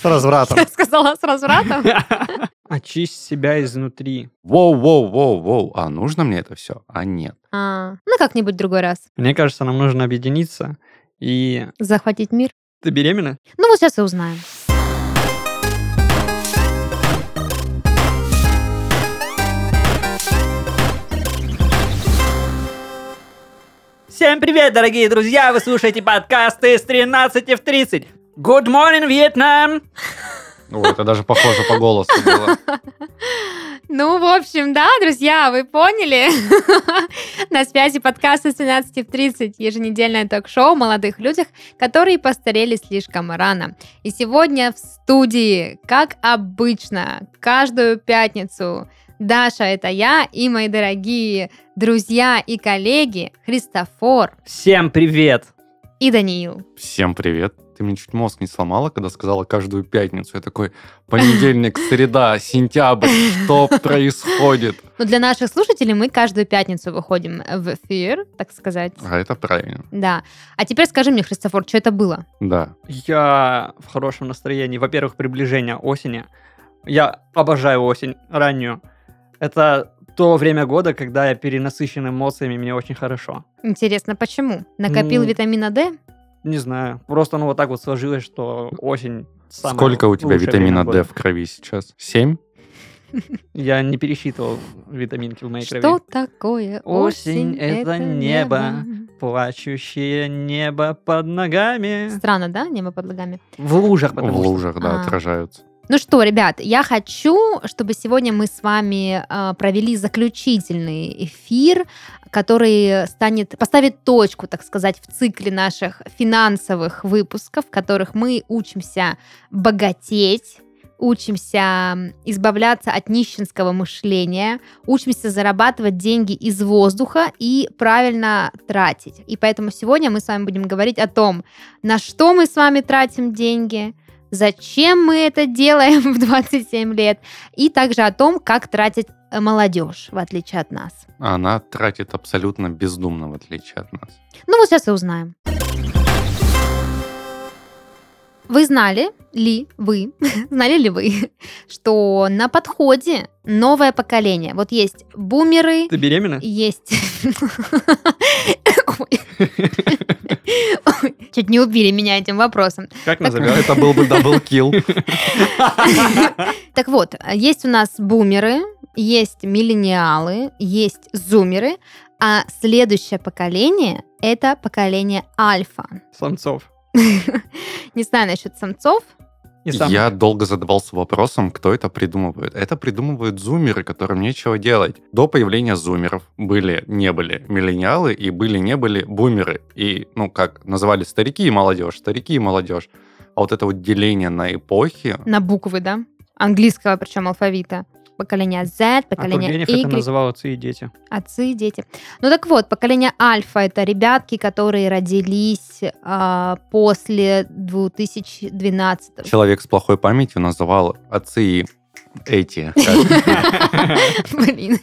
С развратом. Я сказала с развратом. Очисть себя изнутри. Воу-воу-воу-воу. А нужно мне это все? А нет. А, ну, как-нибудь в другой раз. Мне кажется, нам нужно объединиться. И Захватить мир. ты беременна? Ну, вот сейчас и узнаем. Всем привет, дорогие друзья! Вы слушаете подкасты с 13 в 30. Good morning, Вьетнам! О, это даже похоже по голосу было. Ну, в общем, да, друзья, вы поняли. На связи подкаста с 13 в 30, еженедельное ток-шоу о молодых людях, которые постарели слишком рано. И сегодня в студии, как обычно, каждую пятницу Даша, это я, и мои дорогие друзья и коллеги Христофор Всем привет! И Даниил. Всем привет. Ты мне чуть мозг не сломала, когда сказала каждую пятницу. Я такой, понедельник, среда, сентябрь, что происходит? Но для наших слушателей мы каждую пятницу выходим в эфир, так сказать. А это правильно. Да. А теперь скажи мне, Христофор, что это было? Да. Я в хорошем настроении. Во-первых, приближение осени. Я обожаю осень раннюю. Это то время года, когда я перенасыщен эмоциями, мне очень хорошо. Интересно, почему? Накопил М. витамина D? Не знаю, просто ну вот так вот сложилось, что осень самое Сколько у тебя лучшее витамина время D года. в крови сейчас? Семь? Я не пересчитывал витаминки в моей Что крови. такое Осень — это небо. Плачущее небо под ногами. Странно, да, небо под ногами? В лужах, В потому что. лужах, да, А. отражаются. Ну что, ребят, я хочу, чтобы сегодня мы с вами э, провели заключительный эфир, который станет, поставит точку, так сказать, в цикле наших финансовых выпусков, в которых мы учимся богатеть, учимся избавляться от нищенского мышления, учимся зарабатывать деньги из воздуха и правильно тратить. И поэтому сегодня мы с вами будем говорить о том, на что мы с вами тратим деньги, зачем мы это делаем в 27 лет, и также о том, как тратить э, молодежь, в отличие от нас. Она тратит абсолютно бездумно, в отличие от нас. Ну вот сейчас и узнаем. Вы знали ли вы, знали ли вы, что на подходе новое поколение? Вот есть бумеры, Ты беременна? есть... Чуть не убили меня этим вопросом. Как назовем? Это был бы даблкил. Так вот, есть у нас бумеры, есть миллениалы, есть зумеры, а следующее поколение — это поколение альфа. Самцов. Не знаю насчет самцов. И сам- Я долго задавался вопросом, кто это придумывает. Это придумывают зумеры, которым нечего делать. До появления зумеров были, не были миллениалы и были, не были бумеры. И, ну, как называли старики и молодежь, старики и молодежь. А вот это вот деление на эпохи, На буквы, да? Английского, причем алфавита. Поколение Z, А поколение это Y, называл отцы и дети. отцы, дети. Ну так вот, поколение Альфа это ребятки, которые родились а, после 2012 человек с плохой памятью называл отцы и эти. Блин.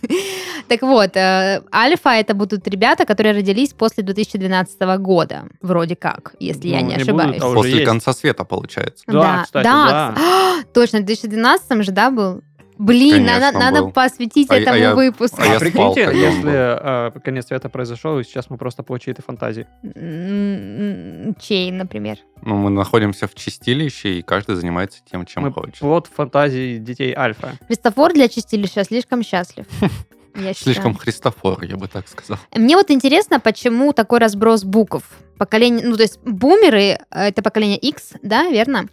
Так вот, э, альфа это будут ребята, которые родились после 2012 года, вроде как, если я Ну, не не ошибаюсь. будут, а После есть. конца света, получается. Да, кстати, да. А, Точно, в 2012 же, да, был? Блин, Конечно, надо, надо был. посвятить А этому а я- выпуску. а я А прикиньте, спал, если э, конец света произошел, и сейчас мы просто по чьей-то фантазии. Чей, например? Ну, мы находимся в чистилище, и каждый занимается тем, чем мы хочет. плод фантазии детей Альфа. Христофор для чистилища слишком счастлив. Я считаю. Слишком Христофор, я бы так сказал. Мне вот интересно, почему такой разброс букв. Поколение, ну, то есть бумеры э, — это поколение X, да, верно?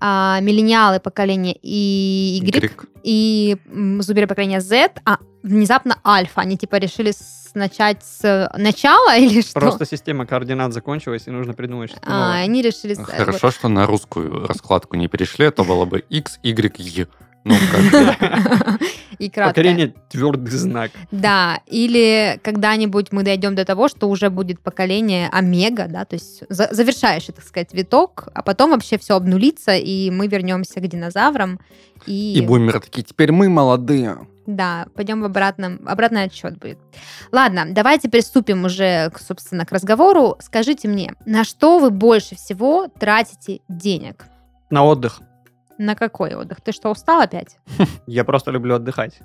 А миллениалы — поколение Y, Y. и м, зумеры — поколение Z, а внезапно альфа. Они типа решили начать с начала или что? Просто система координат закончилась, и нужно придумать что-то А, новое. они решили... с- Хорошо, что на русскую раскладку не перешли, а то было бы X, Y, Y. Ну, как. И краткое. Поколение твердый знак. Да, или когда-нибудь мы дойдем до того, что уже будет поколение омега, да, то есть за- завершающий, так сказать, виток, а потом вообще все обнулится, и мы вернемся к динозаврам. И, И бумеры такие, теперь мы молодые. да, пойдем в обратном, обратный отсчет будет. Ладно, давайте приступим уже, собственно, к разговору. Скажите мне, на что вы больше всего тратите денег? На отдых. На какой отдых? Ты что, устал опять? Я просто люблю отдыхать.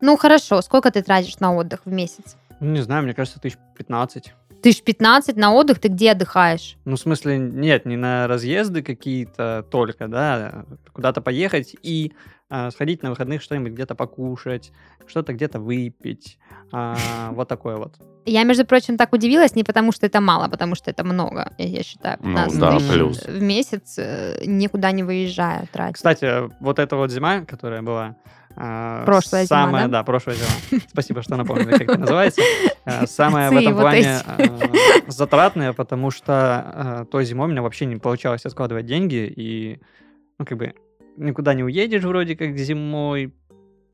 Ну, хорошо. Сколько ты тратишь на отдых в месяц? Ну, не знаю, мне кажется, тысяч 15. Тысяч 15 на отдых, ты где отдыхаешь? Ну, в смысле, нет, не на разъезды какие-то только, да, куда-то поехать и а, сходить на выходных что-нибудь где-то покушать, что-то где-то выпить, а, вот такое вот. Я, между прочим, так удивилась не потому, что это мало, а потому что это много, я, считаю. Ну 15 да, тысяч плюс. в месяц э, никуда не выезжая тратить. Кстати, вот эта вот зима, которая была... а, Прошлая зима, самая, да? прошлая зима. Спасибо, что напомнили, как это называется. А, Самая в этом плане а, затратная, потому что той зимой у меня вообще не получалось откладывать деньги, и, ну, как бы, никуда не уедешь вроде как зимой.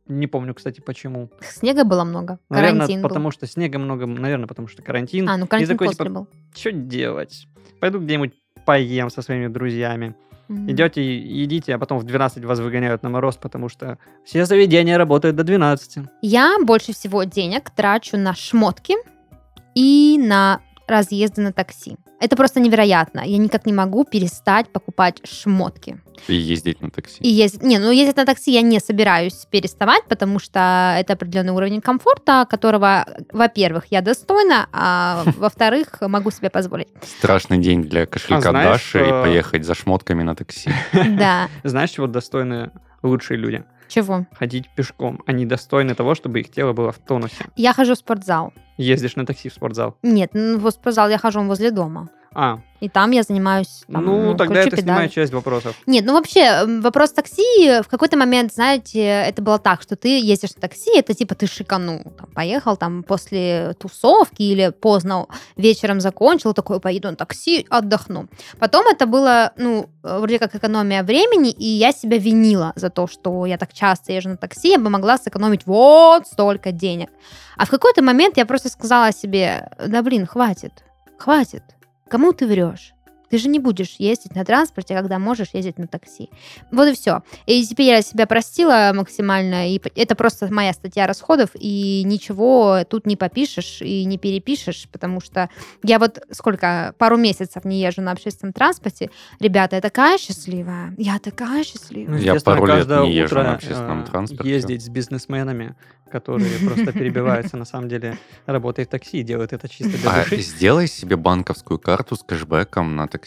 Не помню, кстати, почему. Снега было много, Наверное, карантин был. потому что снега много, наверное, потому что карантин. А, ну карантин такой, после типа, был. что делать? Пойду где-нибудь поем со своими друзьями. М. Идете, едите, а потом в 12 вас выгоняют на мороз, потому что все заведения работают до 12. Я больше всего денег трачу на шмотки и на разъезды на такси. Это просто невероятно. Я никак не могу перестать покупать шмотки. И ездить на такси. И ездить... Не, ну ездить на такси я не собираюсь переставать, потому что это определенный уровень комфорта, которого, во-первых, я достойна, а во-вторых, могу себе позволить. Страшный день для кошелька знаешь, Даши и э, поехать за шмотками на такси. Да. Знаешь, чего достойны лучшие люди? Чего? Ходить пешком. Они достойны того, чтобы их тело было в тонусе. Я хожу в спортзал. Ездишь на такси в спортзал. Нет, ну, в спортзал я хожу возле дома. А, И там я занимаюсь. там, ну тогда кручу это снимает часть вопросов. Нет, ну вообще, вопрос такси, в какой-то момент, знаете, это было так, что ты ездишь на такси, это типа ты шиканул, там, поехал там после тусовки или поздно вечером закончил, такой, поеду на такси, отдохну. Потом это было, ну, э, вроде как экономия времени, и я себя винила за то, что я так часто езжу на такси, я бы могла сэкономить вот столько денег. А в какой-то момент я просто сказала себе, да блин, хватит, хватит, кому ты врешь? Ты же не будешь ездить на транспорте, когда можешь ездить на такси. Вот и все. И теперь я себя простила максимально. И это просто моя статья расходов, и ничего тут не попишешь и не перепишешь, потому что я вот сколько, пару месяцев не езжу на общественном транспорте. Ребята, я такая счастливая. Я такая Ну, счастливая. Я естественно, пару лет не езжу на общественном э, транспорте. Ездить с бизнесменами, которые просто перебиваются, на самом деле, работая в такси и делают это чисто для А души. сделай себе банковскую карту с кэшбэком на такси.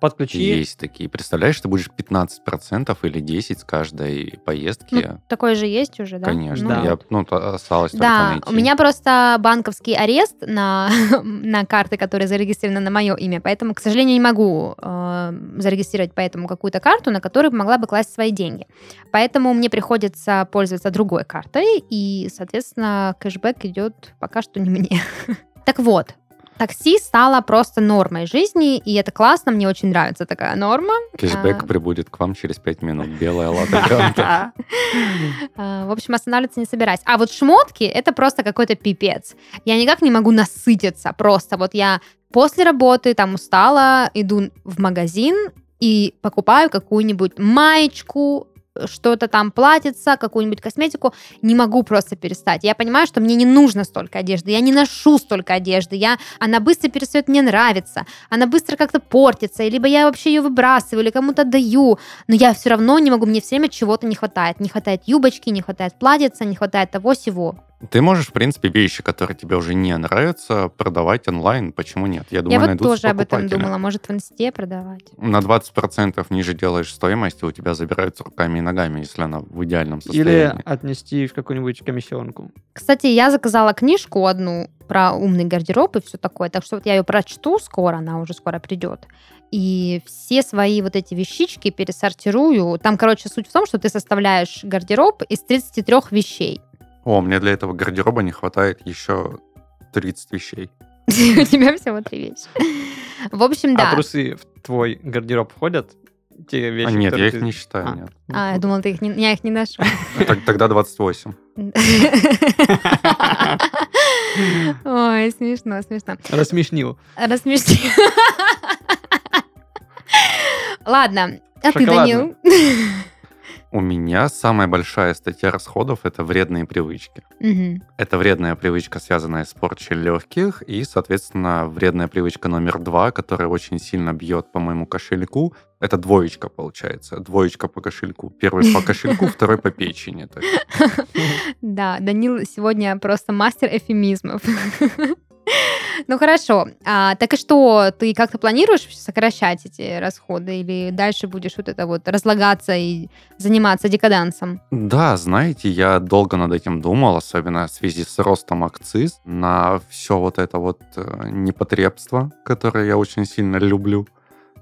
Подключи Есть такие. Представляешь, ты будешь 15% или 10% с каждой поездки. Ну, такое же есть уже, да? Конечно. Ну, Да. Я, ну, осталось только Да, найти. у меня просто банковский арест на, на карты, которые зарегистрированы на мое имя, поэтому, к сожалению, не могу э, зарегистрировать поэтому какую-то карту, на которую могла бы класть свои деньги. Поэтому мне приходится пользоваться другой картой, и, соответственно, кэшбэк идет пока что не мне. Так вот, такси стало просто нормой жизни, и это классно, мне очень нравится такая норма. Кэшбэк А. прибудет к вам через 5 минут. Белая лата гранта. А, В общем, останавливаться не собираюсь. А вот шмотки это просто какой-то пипец. Я никак не могу насытиться. Просто вот я после работы там устала, иду в магазин и покупаю какую-нибудь маечку, что-то там платится, какую-нибудь косметику, не могу просто перестать. Я понимаю, что мне не нужно столько одежды, я не ношу столько одежды, я, она быстро перестает мне нравиться, она быстро как-то портится, либо я вообще ее выбрасываю, или кому-то даю, но я все равно не могу, мне все время чего-то не хватает. Не хватает юбочки, не хватает платьица, не хватает того-сего. Ты можешь, в принципе, вещи, которые тебе уже не нравятся, продавать онлайн. Почему нет? Я думаю, я вот тоже об этом думала, может в инсте продавать. На 20% ниже делаешь стоимость, и у тебя забираются руками и ногами, если она в идеальном Или состоянии. отнести в какую-нибудь комиссионку. Кстати, я заказала книжку одну про умный гардероб и все такое, так что вот я ее прочту скоро, она уже скоро придет. И все свои вот эти вещички пересортирую. Там, короче, суть в том, что ты составляешь гардероб из 33 вещей. О, мне для этого гардероба не хватает еще 30 вещей. У тебя всего три вещи. В общем, А да. трусы в твой гардероб входят? Те вещи, А, нет, я их ты- не считаю, А. нет. А, я думала, ты их не, я их не ношу. Так- Тогда 28. Ой, смешно, смешно. Рассмешнил. Рассмеши. Ладно, а ты. Данил? У меня самая большая статья расходов – это вредные привычки. Мгм. Это вредная привычка, связанная с порчей легких, и, соответственно, вредная привычка номер два, которая очень сильно бьет по моему кошельку. Это двоечка, получается. Двоечка по кошельку. Первый по кошельку, второй по печени. Да, Данил сегодня просто мастер эфемизмов. Ну хорошо. А, так и что, ты как-то планируешь сокращать эти расходы или дальше будешь вот это вот разлагаться и заниматься декадансом? Да, знаете, я долго над этим думал, особенно в связи с ростом акциз на все вот это вот э, непотребство, которое я очень сильно люблю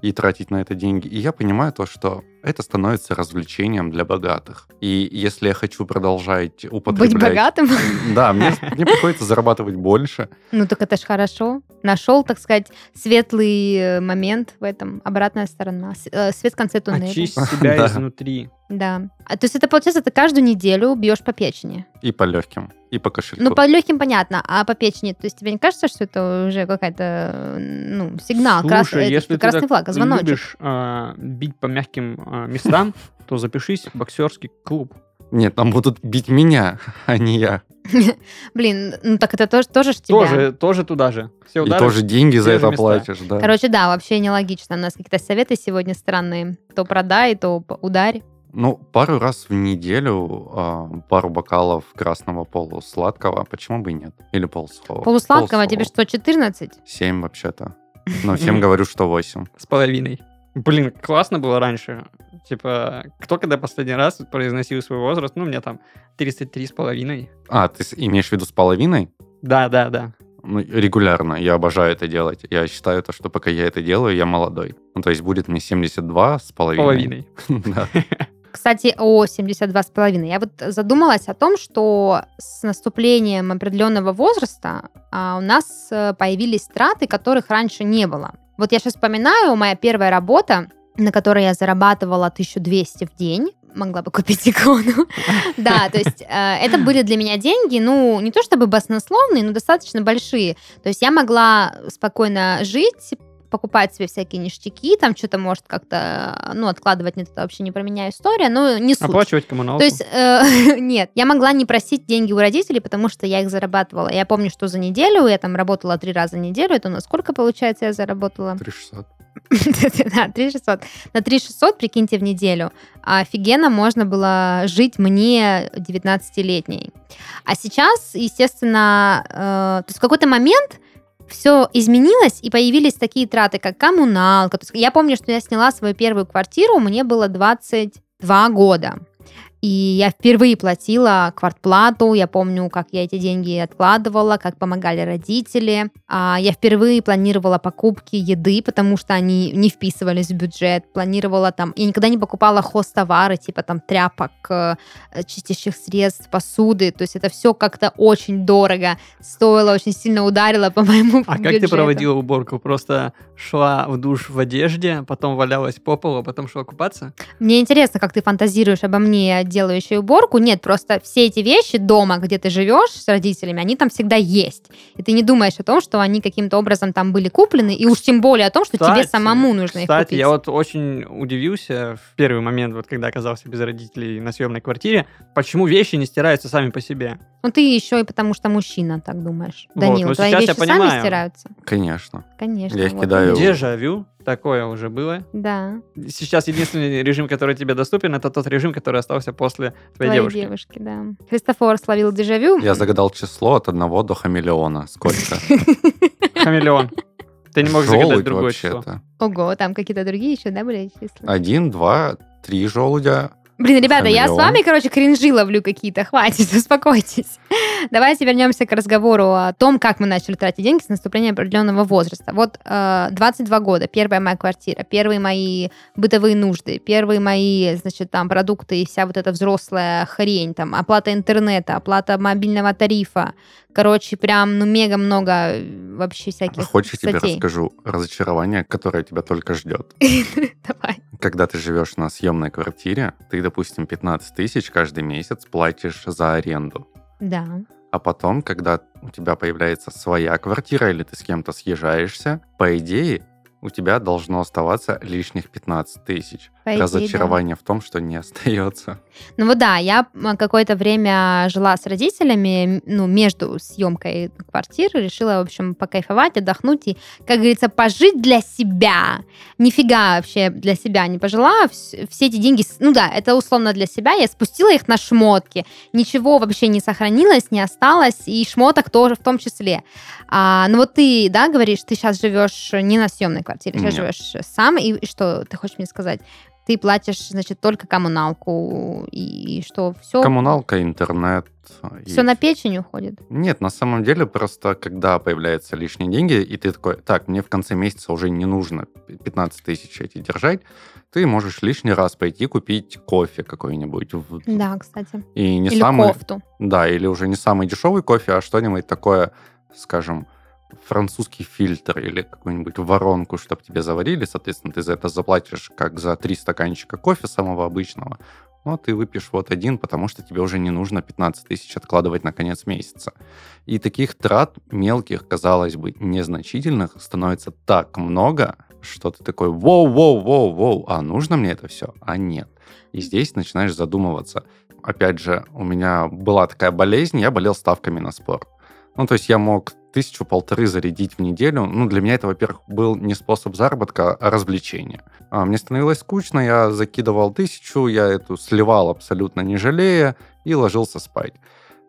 и тратить на это деньги. И я понимаю то, что это становится развлечением для богатых. И если я хочу продолжать употреблять... Быть богатым? Да, мне, мне приходится зарабатывать больше. Ну так это ж хорошо. Нашел, так сказать, светлый э, момент в этом, обратная сторона, э, свет в конце туннеля. Очисть себя Да. изнутри. Да. А, то есть это получается, ты каждую неделю бьешь по печени. И по легким, и по кошельку. Ну, по легким понятно, а по печени, то есть тебе не кажется, что это уже какая-то, э, ну, сигнал, крас- Слушай, этот если ты красный так флаг, звоночек? любишь а, бить по мягким а, местам, то запишись в боксерский клуб. Нет, там будут бить меня, а не я. Блин, ну так это тоже, тоже ж тебя. Тоже, тоже туда же. Все И удары. тоже деньги за это места. платишь, да. Короче, да, вообще нелогично. У нас какие-то советы сегодня странные. То продай, то ударь. Ну, пару раз в неделю а, пару бокалов красного полусладкого, почему бы и нет? Или полусухого. Полусладкого тебе что, 14? Семь вообще-то. Но всем говорю, что восемь. С половиной. Блин, классно было раньше. Типа, кто когда последний раз произносил свой возраст? Ну, мне там 33 с половиной. А, ты имеешь в виду с половиной? Да, да, да. Ну, регулярно. Я обожаю это делать. Я считаю то, что пока я это делаю, я молодой. Ну, то есть будет мне 72 с половиной. Половиной. Да. Кстати, о 72,5. Я вот задумалась о том, что с наступлением определенного возраста а, у нас э, появились траты, которых раньше не было. Вот я сейчас вспоминаю, моя первая работа, на которой я зарабатывала 1200 в день, могла бы купить икону. Да, то есть э, это были для меня деньги, ну, не то чтобы баснословные, но достаточно большие. То есть я могла спокойно жить, покупать себе всякие ништяки, там что-то может как-то, ну, откладывать, нет, это вообще не про меня история, но не суть. Оплачивать коммуналку. То есть, э, нет, я могла не просить деньги у родителей, потому что я их зарабатывала. Я помню, что за неделю я там работала три раза в неделю. Это у нас сколько, получается, я заработала? 3600. Да, 3600. На 3600, прикиньте, в неделю. Офигенно можно было жить мне 19-летней. А сейчас, естественно, э, то есть в какой-то момент все изменилось, и появились такие траты, как коммуналка. Я помню, что я сняла свою первую квартиру, мне было 22 года. И я впервые платила квартплату. Я помню, как я эти деньги откладывала, как помогали родители. А, Я впервые планировала покупки еды, потому что они не вписывались в бюджет. Планировала там... Я никогда не покупала хозтовары, типа там тряпок, э, чистящих средств, посуды. То есть это все как-то очень дорого стоило, очень сильно ударило по моему А как ты бюджету. проводила уборку? Просто шла в душ в одежде, потом валялась по полу, а потом шла купаться? Мне интересно, как ты фантазируешь обо мне, делающей уборку. Нет, просто все эти вещи дома, где ты живешь с родителями, они там всегда есть. И ты не думаешь о том, что они каким-то образом там были куплены, и уж тем более о том, что тебе Кстати, самому нужно их Кстати, купить. я вот очень удивился в первый момент, вот когда оказался без родителей на съемной квартире, почему вещи не стираются сами по себе. Ну ты еще и потому что мужчина, так думаешь. Вот, Данил, ну твои сейчас вещи я сами понимаю. стираются? Конечно. Конечно. Я их вот кидаю. Дежавю, такое уже было. Да, Сейчас единственный режим, который тебе доступен, это тот режим, который остался после твоей твоей девушки. девушки, да. Христофор словил дежавю. Я загадал число от одного до хамелеона. Сколько? Хамелеон. Ты не мог загадать другое число. Ого, там какие-то другие еще, да, были числа? Один, два, три желудя. Блин, ребята, я с вами, короче, кринжи ловлю какие-то. Хватит, успокойтесь. Давайте вернемся к разговору о том, как мы начали тратить деньги с наступления определенного возраста. Вот э, 22 года, первая моя квартира, первые мои бытовые нужды, первые мои, значит, там, продукты и вся вот эта взрослая хрень, там, оплата интернета, оплата мобильного тарифа. Короче, прям, ну, мега много вообще всяких Хочешь, я тебе статей. расскажу разочарование, которое тебя только ждет. Давай. Когда ты живешь на съемной квартире, ты, допустим, 15 тысяч каждый месяц платишь за аренду. Да. А потом, когда у тебя появляется своя квартира или ты с кем-то съезжаешься, по идее, у тебя должно оставаться лишних 15 тысяч. По идее, да. разочарование в том, что не остается. Ну вот да, я какое-то время жила с родителями, ну, между съемкой квартиры, решила, в общем, покайфовать, отдохнуть и, как говорится, пожить для себя. Нифига вообще для себя не пожила. Вс- Все эти деньги, ну да, это условно для себя, я спустила их на шмотки. Ничего вообще не сохранилось, не осталось, и шмоток тоже в том числе. А, ну вот ты, да, говоришь, ты сейчас живешь не на съемной квартире, сейчас живешь сам, и, и что ты хочешь мне сказать? Ты платишь, значит, только коммуналку, и что, все, Коммуналка, интернет. и все на печень уходит? Нет, на самом деле просто когда появляются лишние деньги, и ты такой, так, мне в конце месяца уже не нужно 15 тысяч эти держать, ты можешь лишний раз пойти купить кофе какой-нибудь. в- Да, кстати. И не Или самый, кофту. Да, или уже не самый дешевый кофе, а что-нибудь такое, скажем, французский фильтр или какую-нибудь воронку, чтобы тебе заварили. Соответственно, ты за это заплатишь как за три стаканчика кофе самого обычного. Но ты выпьешь вот один, потому что тебе уже не нужно 15 тысяч откладывать на конец месяца. И таких трат мелких, казалось бы, незначительных становится так много, что ты такой, воу-воу-воу-воу, а нужно мне это все? А нет. И здесь начинаешь задумываться. Опять же, у меня была такая болезнь, я болел ставками на спорт. Ну, то есть я мог тысячу-полторы зарядить в неделю. Ну, для меня это, во-первых, был не способ заработка, а развлечение. А, мне становилось скучно, я закидывал тысячу, я эту сливал абсолютно не жалея и ложился спать.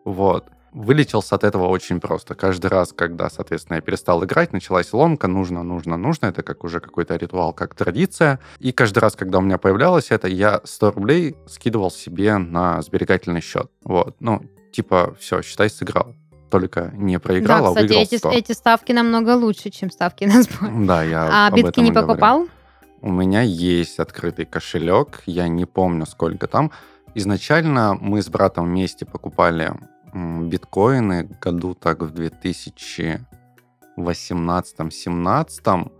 Вот. Вылетелся от этого очень просто. Каждый раз, когда, соответственно, я перестал играть, началась ломка, нужно, нужно, нужно. Это как уже какой-то ритуал, как традиция. И каждый раз, когда у меня появлялось это, я 100 рублей скидывал себе на сберегательный счет. Вот. Ну, типа, все, считай, сыграл. Только не проиграл, да, а выиграл эти, 100. эти ставки намного лучше, чем ставки на спорт. Да, я А битки не и говорю. покупал? У меня есть открытый кошелек, я не помню, сколько там. Изначально мы с братом вместе покупали биткоины году так в 2018-17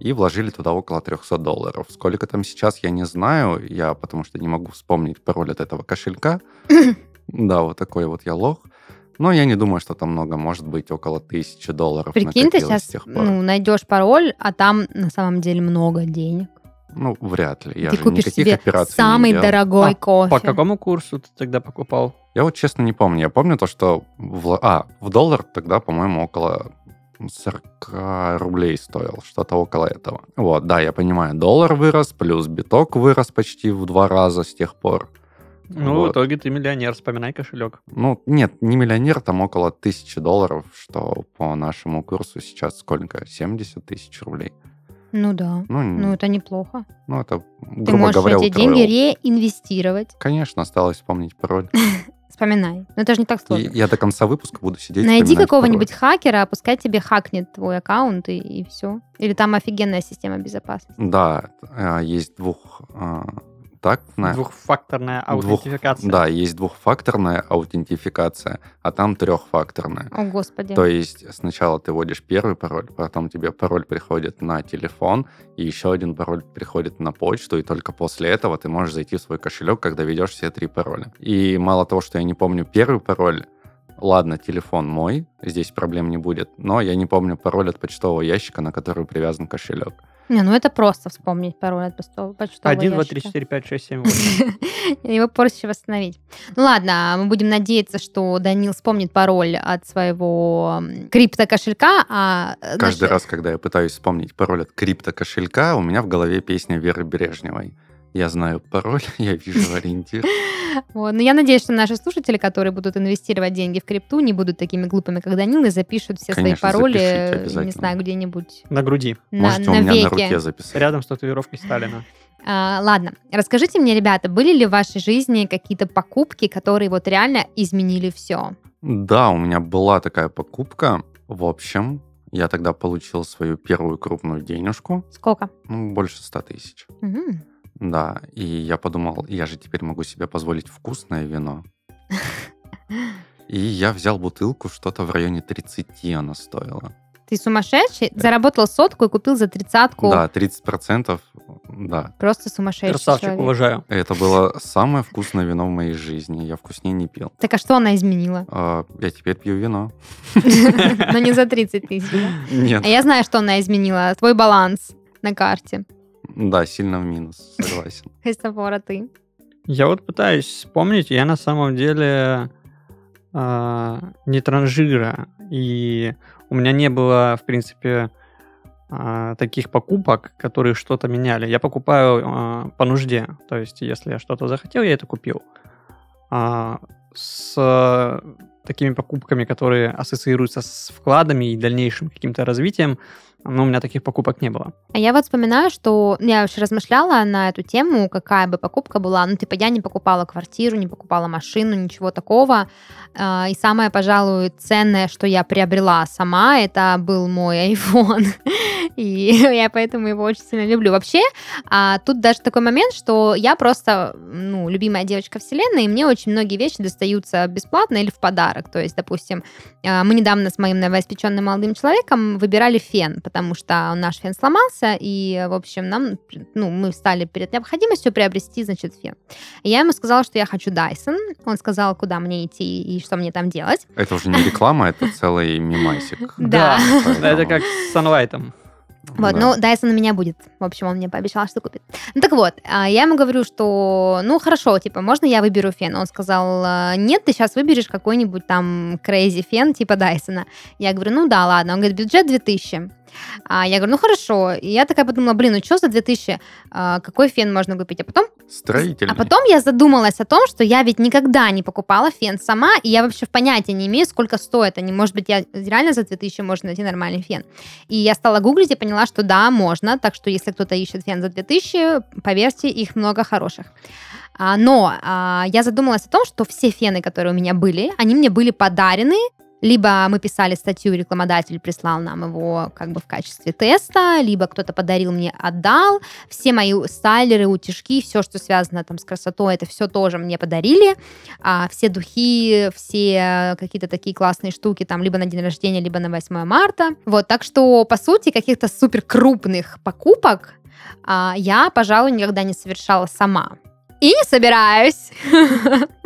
и вложили туда около 300 долларов. Сколько там сейчас, я не знаю, я потому что не могу вспомнить пароль от этого кошелька. Да, вот такой вот я лох. Но я не думаю, что там много, может быть, около тысячи долларов Прикинь, ты накопилось с сейчас тех пор. ну, найдешь пароль, а там на самом деле много денег. Ну, вряд ли. Я ты же купишь никаких себе операций не самый делал. дорогой А, кофе. По какому курсу ты тогда покупал? Я вот честно не помню. Я помню то, что в, а, в доллар тогда, по-моему, около 40 рублей стоил, что-то около этого. Вот, да, я понимаю, доллар вырос, плюс биток вырос почти в два раза с тех пор. Ну, Вот. в итоге ты миллионер, вспоминай кошелек. Ну, нет, не миллионер, там около тысячи долларов, что по нашему курсу сейчас сколько? 70 тысяч рублей. Ну да. Ну, Ну, это неплохо. ну это, Ты грубо можешь говоря, эти утроил. деньги реинвестировать. Конечно, осталось вспомнить пароль. Вспоминай. Но это же не так И сложно. я до конца выпуска буду сидеть Найди какого-нибудь хакера, пускай тебе хакнет твой аккаунт и, и все. Или там офигенная система безопасности. Да, а, есть двух... Так, на- Двухфакторная двух- аутентификация. Да, есть двухфакторная аутентификация, а там трехфакторная. О, господи. То есть сначала ты вводишь первый пароль, потом тебе пароль приходит на телефон, и еще один пароль приходит на почту, и только после этого ты можешь зайти в свой кошелек, когда ведешь все три пароля. И мало того, что я не помню первый пароль, ладно, телефон мой, здесь проблем не будет, но я не помню пароль от почтового ящика, на который привязан кошелек. Не, ну это просто вспомнить пароль от почтового, почтового 1, 2, ящика. 3, 4, 5, 6, 7, 8. Его проще восстановить. Ну ладно, мы будем надеяться, что Данил вспомнит пароль от своего криптокошелька, а э, Каждый раз, когда я пытаюсь вспомнить пароль от криптокошелька, у меня в голове песня Веры Брежневой. Я знаю пароль, я вижу ориентир. Вот. Но я надеюсь, что наши слушатели, которые будут инвестировать деньги в крипту, не будут такими глупыми, как Данил, и запишут все Конечно, свои пароли, не знаю, где-нибудь На груди. на, Можете у меня навеки. на руке записать. Рядом с татуировкой Сталина. А, ладно, расскажите мне, ребята, были ли в вашей жизни какие-то покупки, которые вот реально изменили все? Да, у меня была такая покупка. В общем, я тогда получил свою первую крупную денежку, Сколько? ну, больше 100 тысяч. Мгм. Да, и я подумал, я же теперь могу себе позволить вкусное вино. И я взял бутылку, что-то в районе 30 она стоила. Ты сумасшедший? Заработал сотку и купил за тридцатку. Да, 30%, да. Просто сумасшедший Красавчик, человек. уважаю. Это было самое вкусное вино в моей жизни. Я вкуснее не пил. Так а что она изменила? А, я теперь пью вино. Но не за 30 тысяч. Нет. А я знаю, что она изменила. Твой баланс на карте. Да, сильно в минус, согласен. Христофора, ты? Я вот пытаюсь вспомнить, я на самом деле а, не транжира, и у меня не было, в принципе, а, таких покупок, которые что-то меняли. Я покупаю а, по нужде, то есть если я что-то захотел, я это купил. А, с такими покупками, которые ассоциируются с вкладами и дальнейшим каким-то развитием, но у меня таких покупок не было. А я вот вспоминаю, что я вообще размышляла на эту тему, какая бы покупка была. Ну, типа, я не покупала квартиру, не покупала машину, ничего такого. А, и самое, пожалуй, ценное, что я приобрела сама, это был мой iPhone. И я поэтому его очень сильно люблю. Вообще, а, тут даже такой момент, что я просто, ну, любимая девочка вселенной, и мне очень многие вещи достаются бесплатно или в подарок. То есть, допустим, а, мы недавно с моим новоиспеченным молодым человеком выбирали фен, потому что наш фен сломался, и, в общем, нам, ну, мы стали перед необходимостью приобрести, значит, фен. И я ему сказала, что я хочу Dyson. Он сказал, куда мне идти и что мне там делать. Это уже не реклама, это целый мимасик. Да. Это как с Sunlight. Вот, Да. ну, Дайсон у меня будет. В общем, он мне пообещал, что купит. Ну, так вот, а, я ему говорю, что, ну, хорошо, типа, можно я выберу фен? Он сказал, «А, нет, ты сейчас выберешь какой-нибудь там crazy фен, типа Дайсона. Я говорю, ну, да, ладно. Он говорит, бюджет 2000. А я говорю, ну, хорошо. И я такая подумала, блин, ну, что за 2000? А, какой фен можно купить? А потом Строительный. а потом я задумалась о том, что я ведь никогда не покупала фен сама, и я вообще в понятия не имею, сколько стоит они. Может быть, я реально за 2000 можно найти нормальный фен. И я стала гуглить и поняла, что да, можно. Так что если кто-то ищет фен за 2000, поверьте, их много хороших. А, Но а, я задумалась о том, что все фены, которые у меня были, они мне были подарены либо мы писали статью, рекламодатель прислал нам его как бы в качестве теста, либо кто-то подарил мне, отдал. Все мои стайлеры, утюжки, все, что связано там с красотой, это все тоже мне подарили. А, все духи, все какие-то такие классные штуки, там либо на день рождения, либо на 8 марта. Вот, так что, по сути, каких-то супер крупных покупок а, я, пожалуй, никогда не совершала сама. И не собираюсь.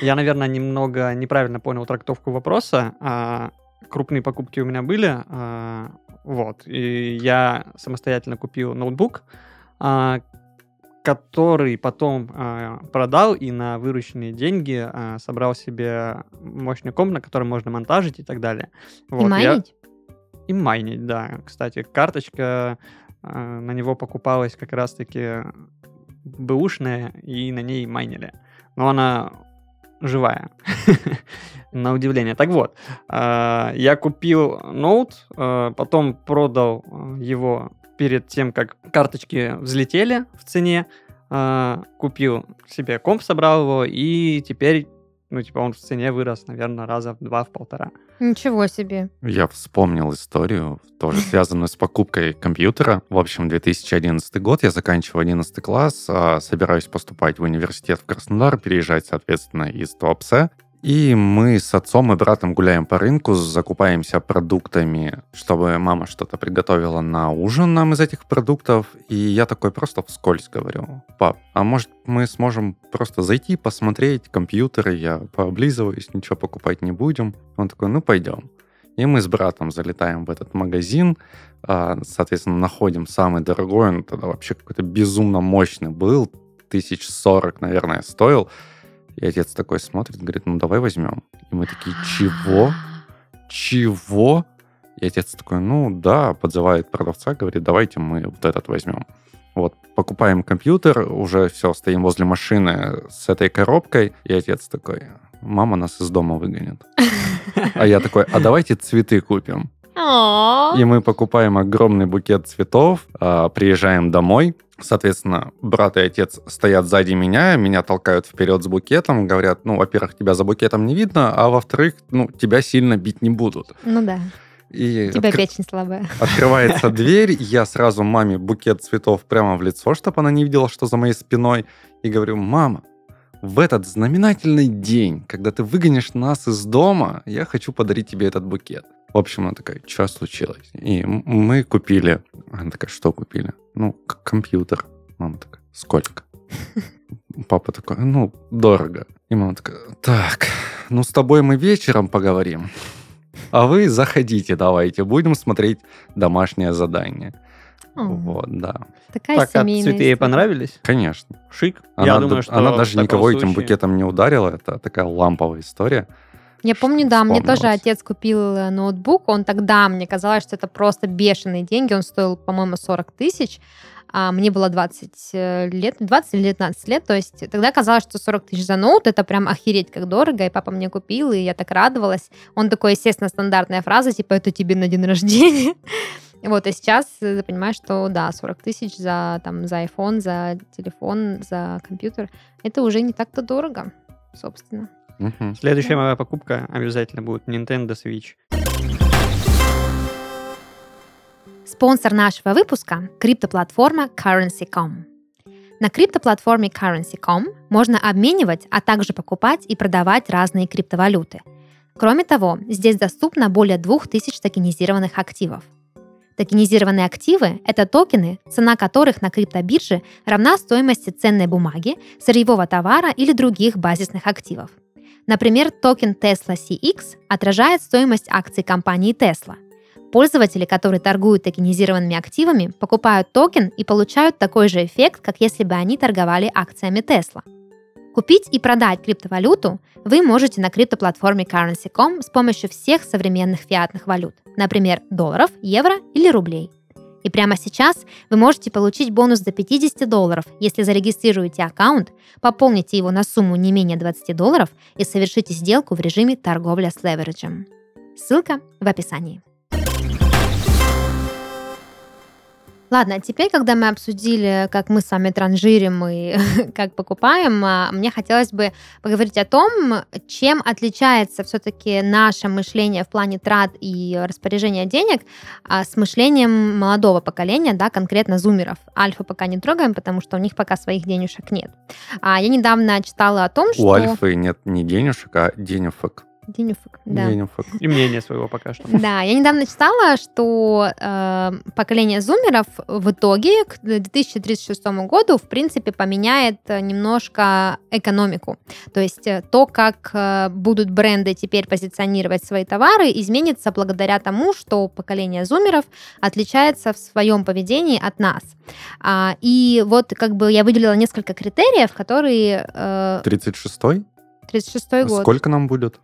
Я, наверное, немного неправильно понял трактовку вопроса. А, Крупные покупки у меня были, а, вот, и я самостоятельно купил ноутбук, а, который потом а, продал и на вырученные деньги а, собрал себе мощный комп, на котором можно монтажить и так далее. И Вот, я- майнить? И майнить, да. Кстати, карточка э, на него покупалась как раз-таки бэушная, и на ней майнили. Но она живая, на удивление. Так вот, э, я купил ноут, э, потом продал э, его перед тем, как карточки взлетели в цене, купил себе комп, собрал его, и теперь, ну, типа, он в цене вырос, наверное, раза в два, в полтора. Ничего себе. Я вспомнил историю, тоже связанную с покупкой компьютера. В общем, 2011 год, я заканчиваю 11 класс, а, собираюсь поступать в университет в Краснодар, переезжать, соответственно, из Туапсе. И мы с отцом и братом гуляем по рынку, закупаемся продуктами, чтобы мама что-то приготовила на ужин нам из этих продуктов. И я такой просто вскользь говорю, пап, а может мы сможем просто зайти, посмотреть компьютеры, я пооблизываюсь, ничего покупать не будем. Он такой, ну пойдем. И мы с братом залетаем в этот магазин, а, соответственно, находим самый дорогой, он тогда вообще какой-то безумно мощный был, тысяч сорок, наверное, стоил. И отец такой смотрит, говорит, ну давай возьмем. И мы такие, чего? Чего? И отец такой, ну да, подзывает продавца, говорит, давайте мы вот этот возьмем. Вот, покупаем компьютер, уже все, стоим возле машины с этой коробкой, и отец такой, мама нас из дома выгонит. А я такой, а давайте цветы купим. И мы покупаем огромный букет цветов, а, приезжаем домой. Соответственно, брат и отец стоят сзади меня, меня толкают вперед с букетом, говорят, ну, во-первых, тебя за букетом не видно, а во-вторых, ну, тебя сильно бить не будут. Ну да, И тебя откры- печень слабая. Открывается дверь, я сразу маме букет цветов прямо в лицо, чтобы она не видела, что за моей спиной. И говорю, мама, в этот знаменательный день, когда ты выгонишь нас из дома, я хочу подарить тебе этот букет. В общем, она такая, что случилось? И мы купили... Она такая, что купили? Ну, компьютер. Мама такая, сколько? Папа такой, ну, дорого. И мама такая, так, ну, с тобой мы вечером поговорим. А вы заходите, давайте, будем смотреть домашнее задание. О, Вот, да. Такая Так, а семейная цветы ей понравились? Конечно. Шик. Она, Я думаю, что она даже никого этим случае- букетом не ударила. Это такая ламповая история. Я помню, да, мне тоже отец купил э, ноутбук, он тогда, мне казалось, что это просто бешеные деньги, он стоил, по-моему, 40 тысяч, а мне было 20 э, лет, 20 или 19 лет, то есть тогда казалось, что 40 тысяч за ноут, это прям охереть как дорого, и папа мне купил, и я так радовалась. Он такой, естественно, стандартная фраза, типа, это тебе на день рождения. Вот, и сейчас э, я понимаю, что да, 40 тысяч за, там, за iPhone, за телефон, за компьютер, это уже не так-то дорого, собственно. Мгм. Следующая моя покупка обязательно будет Nintendo Switch. Спонсор нашего выпуска – криптоплатформа Currency.com. На криптоплатформе Currency.com можно обменивать, а также покупать и продавать разные криптовалюты. Кроме того, здесь доступно более 2000 токенизированных активов. Токенизированные активы – это токены, цена которых на криптобирже равна стоимости ценной бумаги, сырьевого товара или других базисных активов. Например, токен Tesla CX отражает стоимость акций компании Tesla – Пользователи, которые торгуют токенизированными активами, покупают токен и получают такой же эффект, как если бы они торговали акциями Tesla. Купить и продать криптовалюту вы можете на криптоплатформе Currency.com с помощью всех современных фиатных валют, например, долларов, евро или рублей. И прямо сейчас вы можете получить бонус до 50 долларов, если зарегистрируете аккаунт, пополните его на сумму не менее 20 долларов и совершите сделку в режиме торговля с левериджем. Ссылка в описании. Ладно, а теперь, когда мы обсудили, как мы с вами транжирим и как покупаем, а, мне хотелось бы поговорить о том, чем отличается все-таки наше мышление в плане трат и распоряжения денег а, с мышлением молодого поколения, да, конкретно зумеров. Альфа пока не трогаем, потому что у них пока своих денежек нет. А я недавно читала о том, что... У Альфы нет не денежек, а денежек. Денежек, да. Денежек. И мнение своего пока что. Да, я недавно читала, что э, поколение зумеров в итоге к 2036 году, в принципе, поменяет э, немножко экономику. То есть э, то, как э, будут бренды теперь позиционировать свои товары, изменится благодаря тому, что поколение зумеров отличается в своем поведении от нас. А, и вот как бы я выделила несколько критериев, которые... Э, 36-й? 36 год. Сколько нам будет?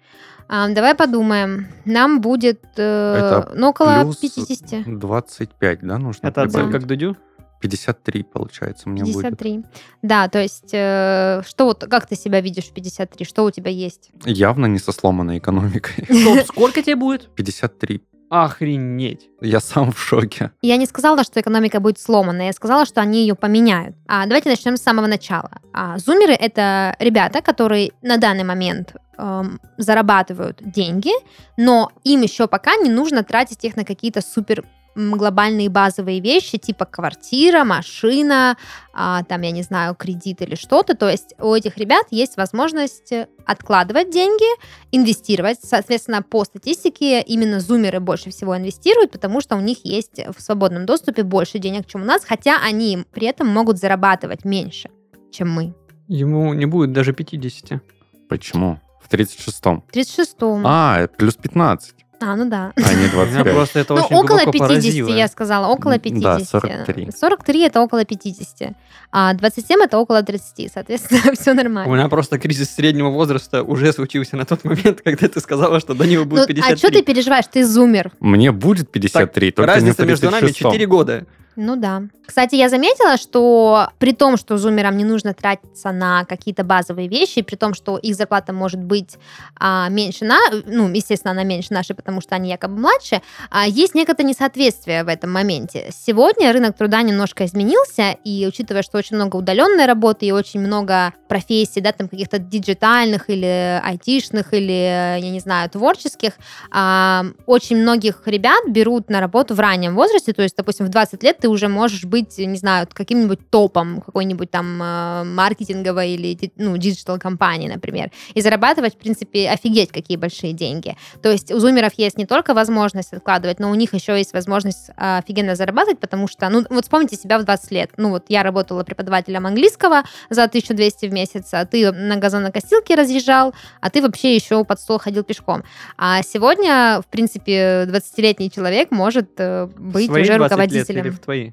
А, давай подумаем. Нам будет э, Это ну, около Плюс 50. 25, да, нужно Это прибавить? оценка к Дудю? 53, получается, мне будет. 53. Да, то есть, э, что вот, как ты себя видишь в 53? Что у тебя есть? Явно не со сломанной экономикой. Стоп, сколько тебе будет? 53. Охренеть. Я сам в шоке. Я не сказала, что экономика будет сломана, я сказала, что они ее поменяют. А давайте начнем с самого начала. А, зумеры — это ребята, которые на данный момент эм, зарабатывают деньги, но им еще пока не нужно тратить их на какие-то супер глобальные базовые вещи, типа квартира, машина, а, там, я не знаю, кредит или что-то. То есть у этих ребят есть возможность откладывать деньги, инвестировать. Соответственно, по статистике именно зумеры больше всего инвестируют, потому что у них есть в свободном доступе больше денег, чем у нас, хотя они при этом могут зарабатывать меньше, чем мы. Ему не будет даже 50. Почему? В 36-м. В 36-м. А, плюс 15, А, ну да. а не Меня 25. просто это Ну, очень около глубоко 50, поразило. я сказала, около М, 50. да, 43. 43 это около 50. А 27 это около 30, соответственно, все У нормально. меня просто кризис среднего возраста уже случился на тот момент, когда ты сказала, что до него Ну, будет а 53. что ты переживаешь? Ты зумер. Мне будет 53, только не в Разница между нами 36-м. 4 года. Ну да. Кстати, я заметила, что при том, что зумерам не нужно тратиться на какие-то базовые вещи, при том, что их зарплата может быть а, меньше, на, ну, естественно, она меньше нашей, потому что они якобы младше, а, есть некоторое несоответствие в этом моменте. Сегодня рынок труда немножко изменился, и учитывая, что очень много удаленной работы и очень много профессий, да, там каких-то диджитальных или айтишных, или, я не знаю, творческих, а, очень многих ребят берут на работу в раннем возрасте, то есть, допустим, в 20 лет ты уже можешь быть, не знаю, каким-нибудь топом какой-нибудь там э, маркетинговой или ну, digital компании, например, и зарабатывать, в принципе, офигеть, какие большие деньги. То есть у зумеров есть не только возможность откладывать, но у них еще есть возможность э, офигенно зарабатывать, потому что, ну, вот вспомните себя в 20 лет. Ну, вот я работала преподавателем английского за 1200 в месяц, а ты на газонокосилке разъезжал, а ты вообще еще под стол ходил пешком. А сегодня, в принципе, 20-летний человек может э, быть Свои уже 20 лет руководителем. или в твои твои.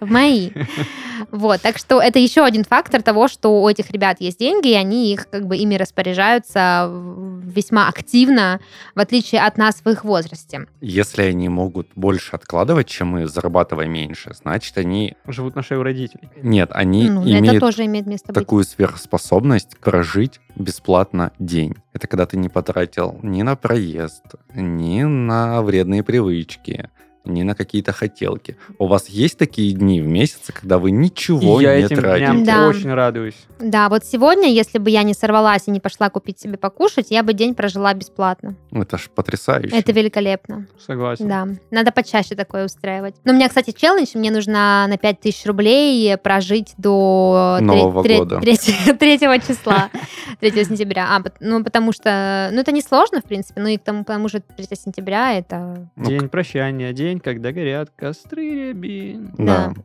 в мои. Вот, так что это еще один фактор того, что у этих ребят есть деньги, и они их как бы ими распоряжаются весьма активно, в отличие от нас в их возрасте. Если они могут больше откладывать, чем мы, зарабатывая меньше, значит, они... Живут на шее у родителей. Нет, они Ну, это имеют тоже имеет место быть. такую сверхспособность прожить бесплатно день. Это когда ты не потратил ни на проезд, ни на вредные привычки, ни на какие-то хотелки. У вас есть такие дни в месяце, когда вы ничего И я не этим тратите? дням Да. очень радуюсь. Да, вот сегодня, если бы я не сорвалась и не пошла купить себе покушать, я бы день прожила бесплатно. Это ж потрясающе. Это великолепно. Согласен. Да, надо почаще такое устраивать. Но у меня, кстати, челлендж, мне нужно на 5000 рублей прожить до Нового года. 3, числа, 3 сентября. А, ну, потому что, ну, это не сложно, в принципе, ну, и к тому, потому что 3 сентября это, Ну, День прощания, день, когда горят костры рябин. Да. да,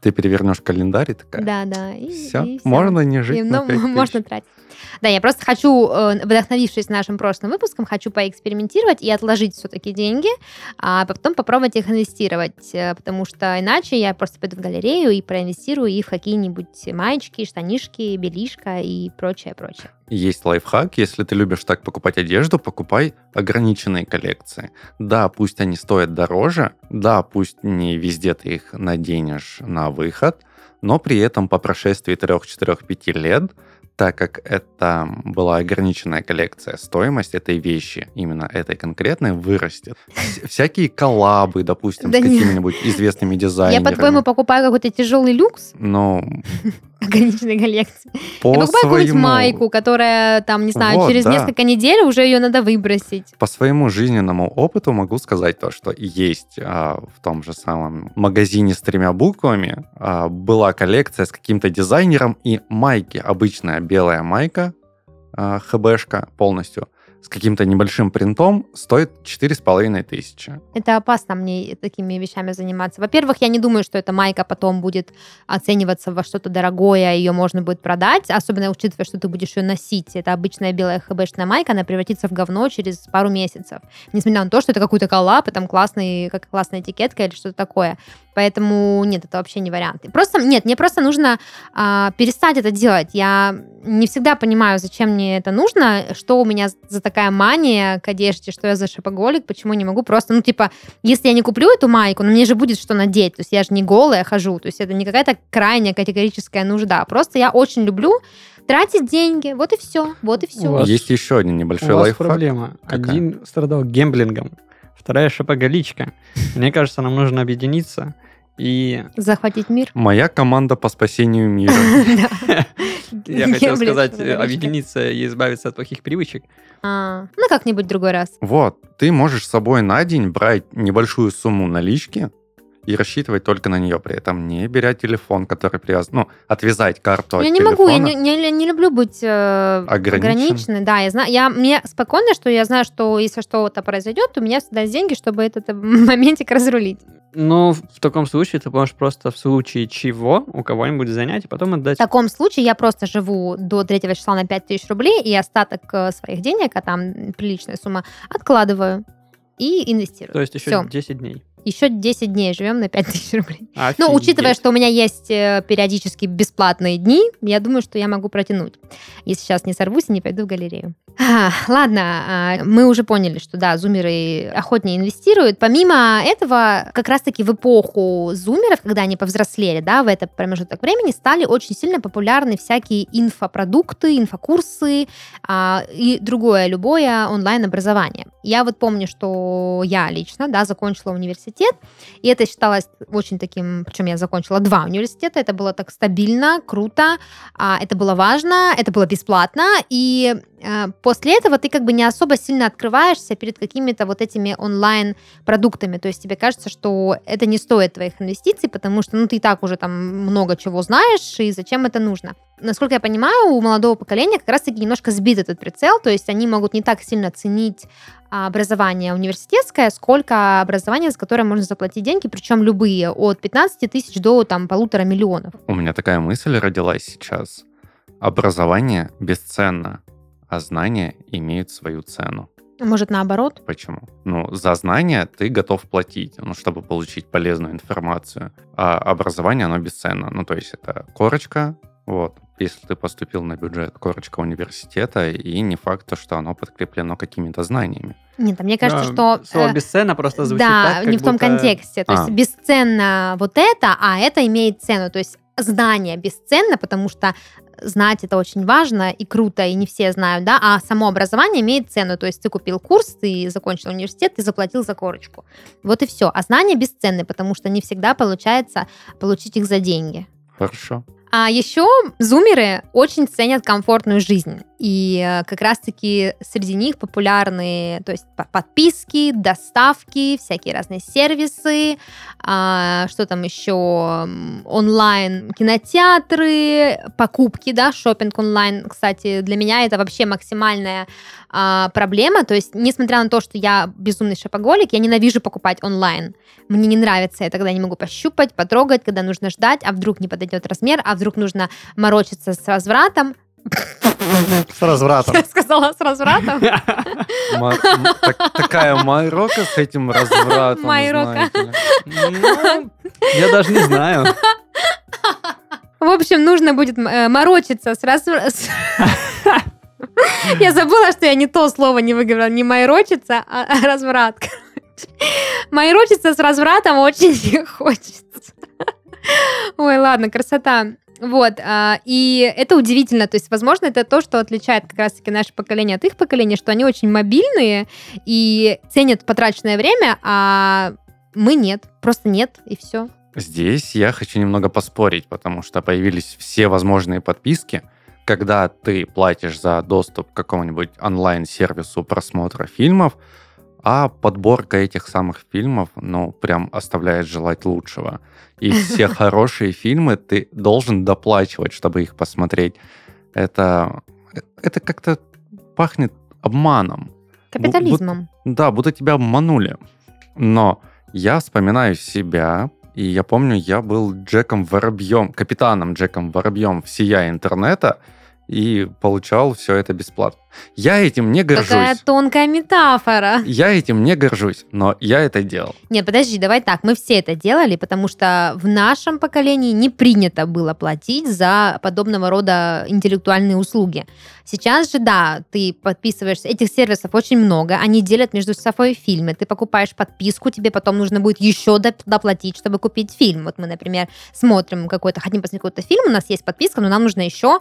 Ты перевернешь календарь и такая, да, да. И, все, и всё. можно не И, жить ну, 5 тысяч». можно тратить. Да, я просто хочу, э, вдохновившись нашим прошлым выпуском, хочу поэкспериментировать и отложить все-таки деньги, а потом попробовать их инвестировать, э, потому что иначе я просто пойду в галерею и проинвестирую их в какие-нибудь маечки, штанишки, белишко и прочее, прочее. Есть лайфхак, если ты любишь так покупать одежду, покупай ограниченные коллекции. Да, пусть они стоят дороже, да, пусть не везде ты их наденешь на выход, но при этом по прошествии 3-4-5 лет, так как это была ограниченная коллекция, стоимость этой вещи, именно этой конкретной, вырастет. Вс- Всякие коллабы, допустим, Да с какими-нибудь известными Я, дизайнерами. по-твоему, покупаю какой-то тяжелый люкс Ну, ограниченной коллекции. по я покупаю какую-нибудь своему- майку, которая, там, не знаю, Вот, через да. несколько недель уже ее надо выбросить. По своему жизненному опыту могу сказать то, что есть а, в том же самом магазине с тремя буквами а, была коллекция с каким-то дизайнером и майки. Обычная белая майка, а, хбшка полностью, с каким-то небольшим принтом стоит 4,5 тысячи. Это опасно мне такими вещами заниматься. Во-первых, я не думаю, что эта майка потом будет оцениваться во что-то дорогое, ее можно будет продать, особенно учитывая, что ты будешь ее носить. Это обычная белая хбшная майка, она превратится в говно через пару месяцев. Несмотря на то, что это какой-то коллап, и там классный, как классная этикетка или что-то такое. Поэтому нет, это вообще не вариант. Просто нет, мне просто нужно а, перестать это делать. Я не всегда понимаю, зачем мне это нужно, что у меня за такая мания к одежде, что я за шопоголик, почему не могу просто, ну, типа, если я не куплю эту майку, ну, мне же будет что надеть, то есть я же не голая хожу, то есть это не какая-то крайняя категорическая нужда, просто я очень люблю тратить деньги, вот и все, вот и все. У вас- Есть еще один небольшой У вас лайфхак. проблема. Какая? Один страдал гемблингом, вторая шопоголичка. Мне кажется, нам нужно объединиться и... Захватить мир. Моя команда по спасению мира. Я хотел сказать, э, объединиться и избавиться от плохих привычек. А, Ну, как-нибудь другой раз. Вот, ты можешь с собой на день брать небольшую сумму налички и рассчитывать только на нее, при этом не беря телефон, который привязан, ну, отвязать карту Я от не могу, я телефона. не, не- не люблю быть э, Ограничен? ограниченной. Да, я знаю, я, мне спокойно, что я знаю, что если что-то произойдет, у меня всегда есть деньги, чтобы этот моментик разрулить. Ну, в таком случае ты можешь просто в случае чего у кого-нибудь занять, и потом отдать. В таком случае я просто живу до 3 числа на 5000 рублей, и остаток э, своих денег, а там приличная сумма, откладываю и инвестирую. То есть еще Всё. 10 дней. Еще 10 дней живем на 5000 рублей. Ну, Офигеть. учитывая, что у меня есть э, периодически бесплатные дни, я думаю, что я могу протянуть, если сейчас не сорвусь и не пойду в галерею. А, ладно, а, мы уже поняли, что да, зумеры охотнее инвестируют. Помимо этого, как раз-таки в эпоху зумеров, когда они повзрослели, да, в этот промежуток времени, стали очень сильно популярны всякие инфопродукты, инфокурсы а, и другое, любое онлайн-образование. Я вот помню, что я лично, да, закончила университет, и это считалось очень таким, причем я закончила два университета, это было так стабильно, круто, а, это было важно, это было бесплатно, и э, после этого ты как бы не особо сильно открываешься перед какими-то вот этими онлайн-продуктами, то есть тебе кажется, что это не стоит твоих инвестиций, потому что, ну, ты и так уже там много чего знаешь, и зачем это нужно. Насколько я понимаю, у молодого поколения как раз-таки немножко сбит этот прицел, то есть они могут не так сильно ценить а, образование университетское, сколько образование, за которое можно заплатить деньги, причем любые, от 15 тысяч до там полутора миллионов. У меня такая мысль родилась сейчас. Образование бесценно, а знания имеют свою цену. Может, наоборот? Почему? Ну, за знания ты готов платить, ну, чтобы получить полезную информацию. А образование, оно бесценно. Ну, то есть это корочка, вот. Если ты поступил на бюджет, корочка университета, и не факт, что оно подкреплено какими-то знаниями. Нет, а мне кажется, Да, что... Слово э, бесценно просто звучит да, так, как не в том будто- контексте. То А. есть бесценно вот это, а это имеет цену. То есть знание бесценно, потому что знать это очень важно и круто, и не все знают, да, а само образование имеет цену. То есть ты купил курс, ты закончил университет, ты заплатил за корочку. Вот и все. А знания бесценны, потому что не всегда получается получить их за деньги. Хорошо. А еще зумеры очень ценят комфортную жизнь. И э, как раз-таки среди них популярны то есть, по- подписки, доставки, всякие разные сервисы, а, что там еще, онлайн кинотеатры, покупки, да, шопинг онлайн. Кстати, для меня это вообще максимальная а, проблема. То есть, несмотря на то, что я безумный шопоголик, я ненавижу покупать онлайн. Мне не нравится, я тогда не могу пощупать, потрогать, когда нужно ждать, а вдруг не подойдет размер, а вдруг нужно морочиться с развратом. С развратом. Я сказала с развратом. Такая майрока с этим развратом, Майрока. Ну, я даже не знаю. В общем, нужно будет э, морочиться с развратом. Я забыла, что я не то слово не выговорила. Не майрочиться, а а разврат. Майрочиться с развратом очень не хочется. Ой, ладно, красота. Вот, а, и это удивительно, то есть, возможно, это то, что отличает как раз-таки наше поколение от их поколения, что они очень мобильные и ценят потраченное время, а мы нет, просто нет, и все. Здесь я хочу немного поспорить, потому что появились все возможные подписки. Когда ты платишь за доступ к какому-нибудь онлайн-сервису просмотра фильмов, а подборка этих самых фильмов, ну, прям оставляет желать лучшего. И все хорошие фильмы ты должен доплачивать, чтобы их посмотреть. Это, это как-то пахнет обманом. Капитализмом. Да, будто тебя обманули. Но я вспоминаю себя, и я помню, я был Джеком Воробьем, капитаном Джеком Воробьем всея интернета, и получал все это бесплатно. Я этим не горжусь. Какая тонкая метафора. Я этим не горжусь, но я это делал. Нет, подожди, давай так. Мы все это делали, потому что в нашем поколении не принято было платить за подобного рода интеллектуальные услуги. Сейчас же, да, ты подписываешься, этих сервисов очень много, они делят между собой фильмы. Ты покупаешь подписку, тебе потом нужно будет еще доп- доплатить, чтобы купить фильм. Вот мы, например, смотрим какой-то, хотим посмотреть какой-то фильм, у нас есть подписка, но нам нужно еще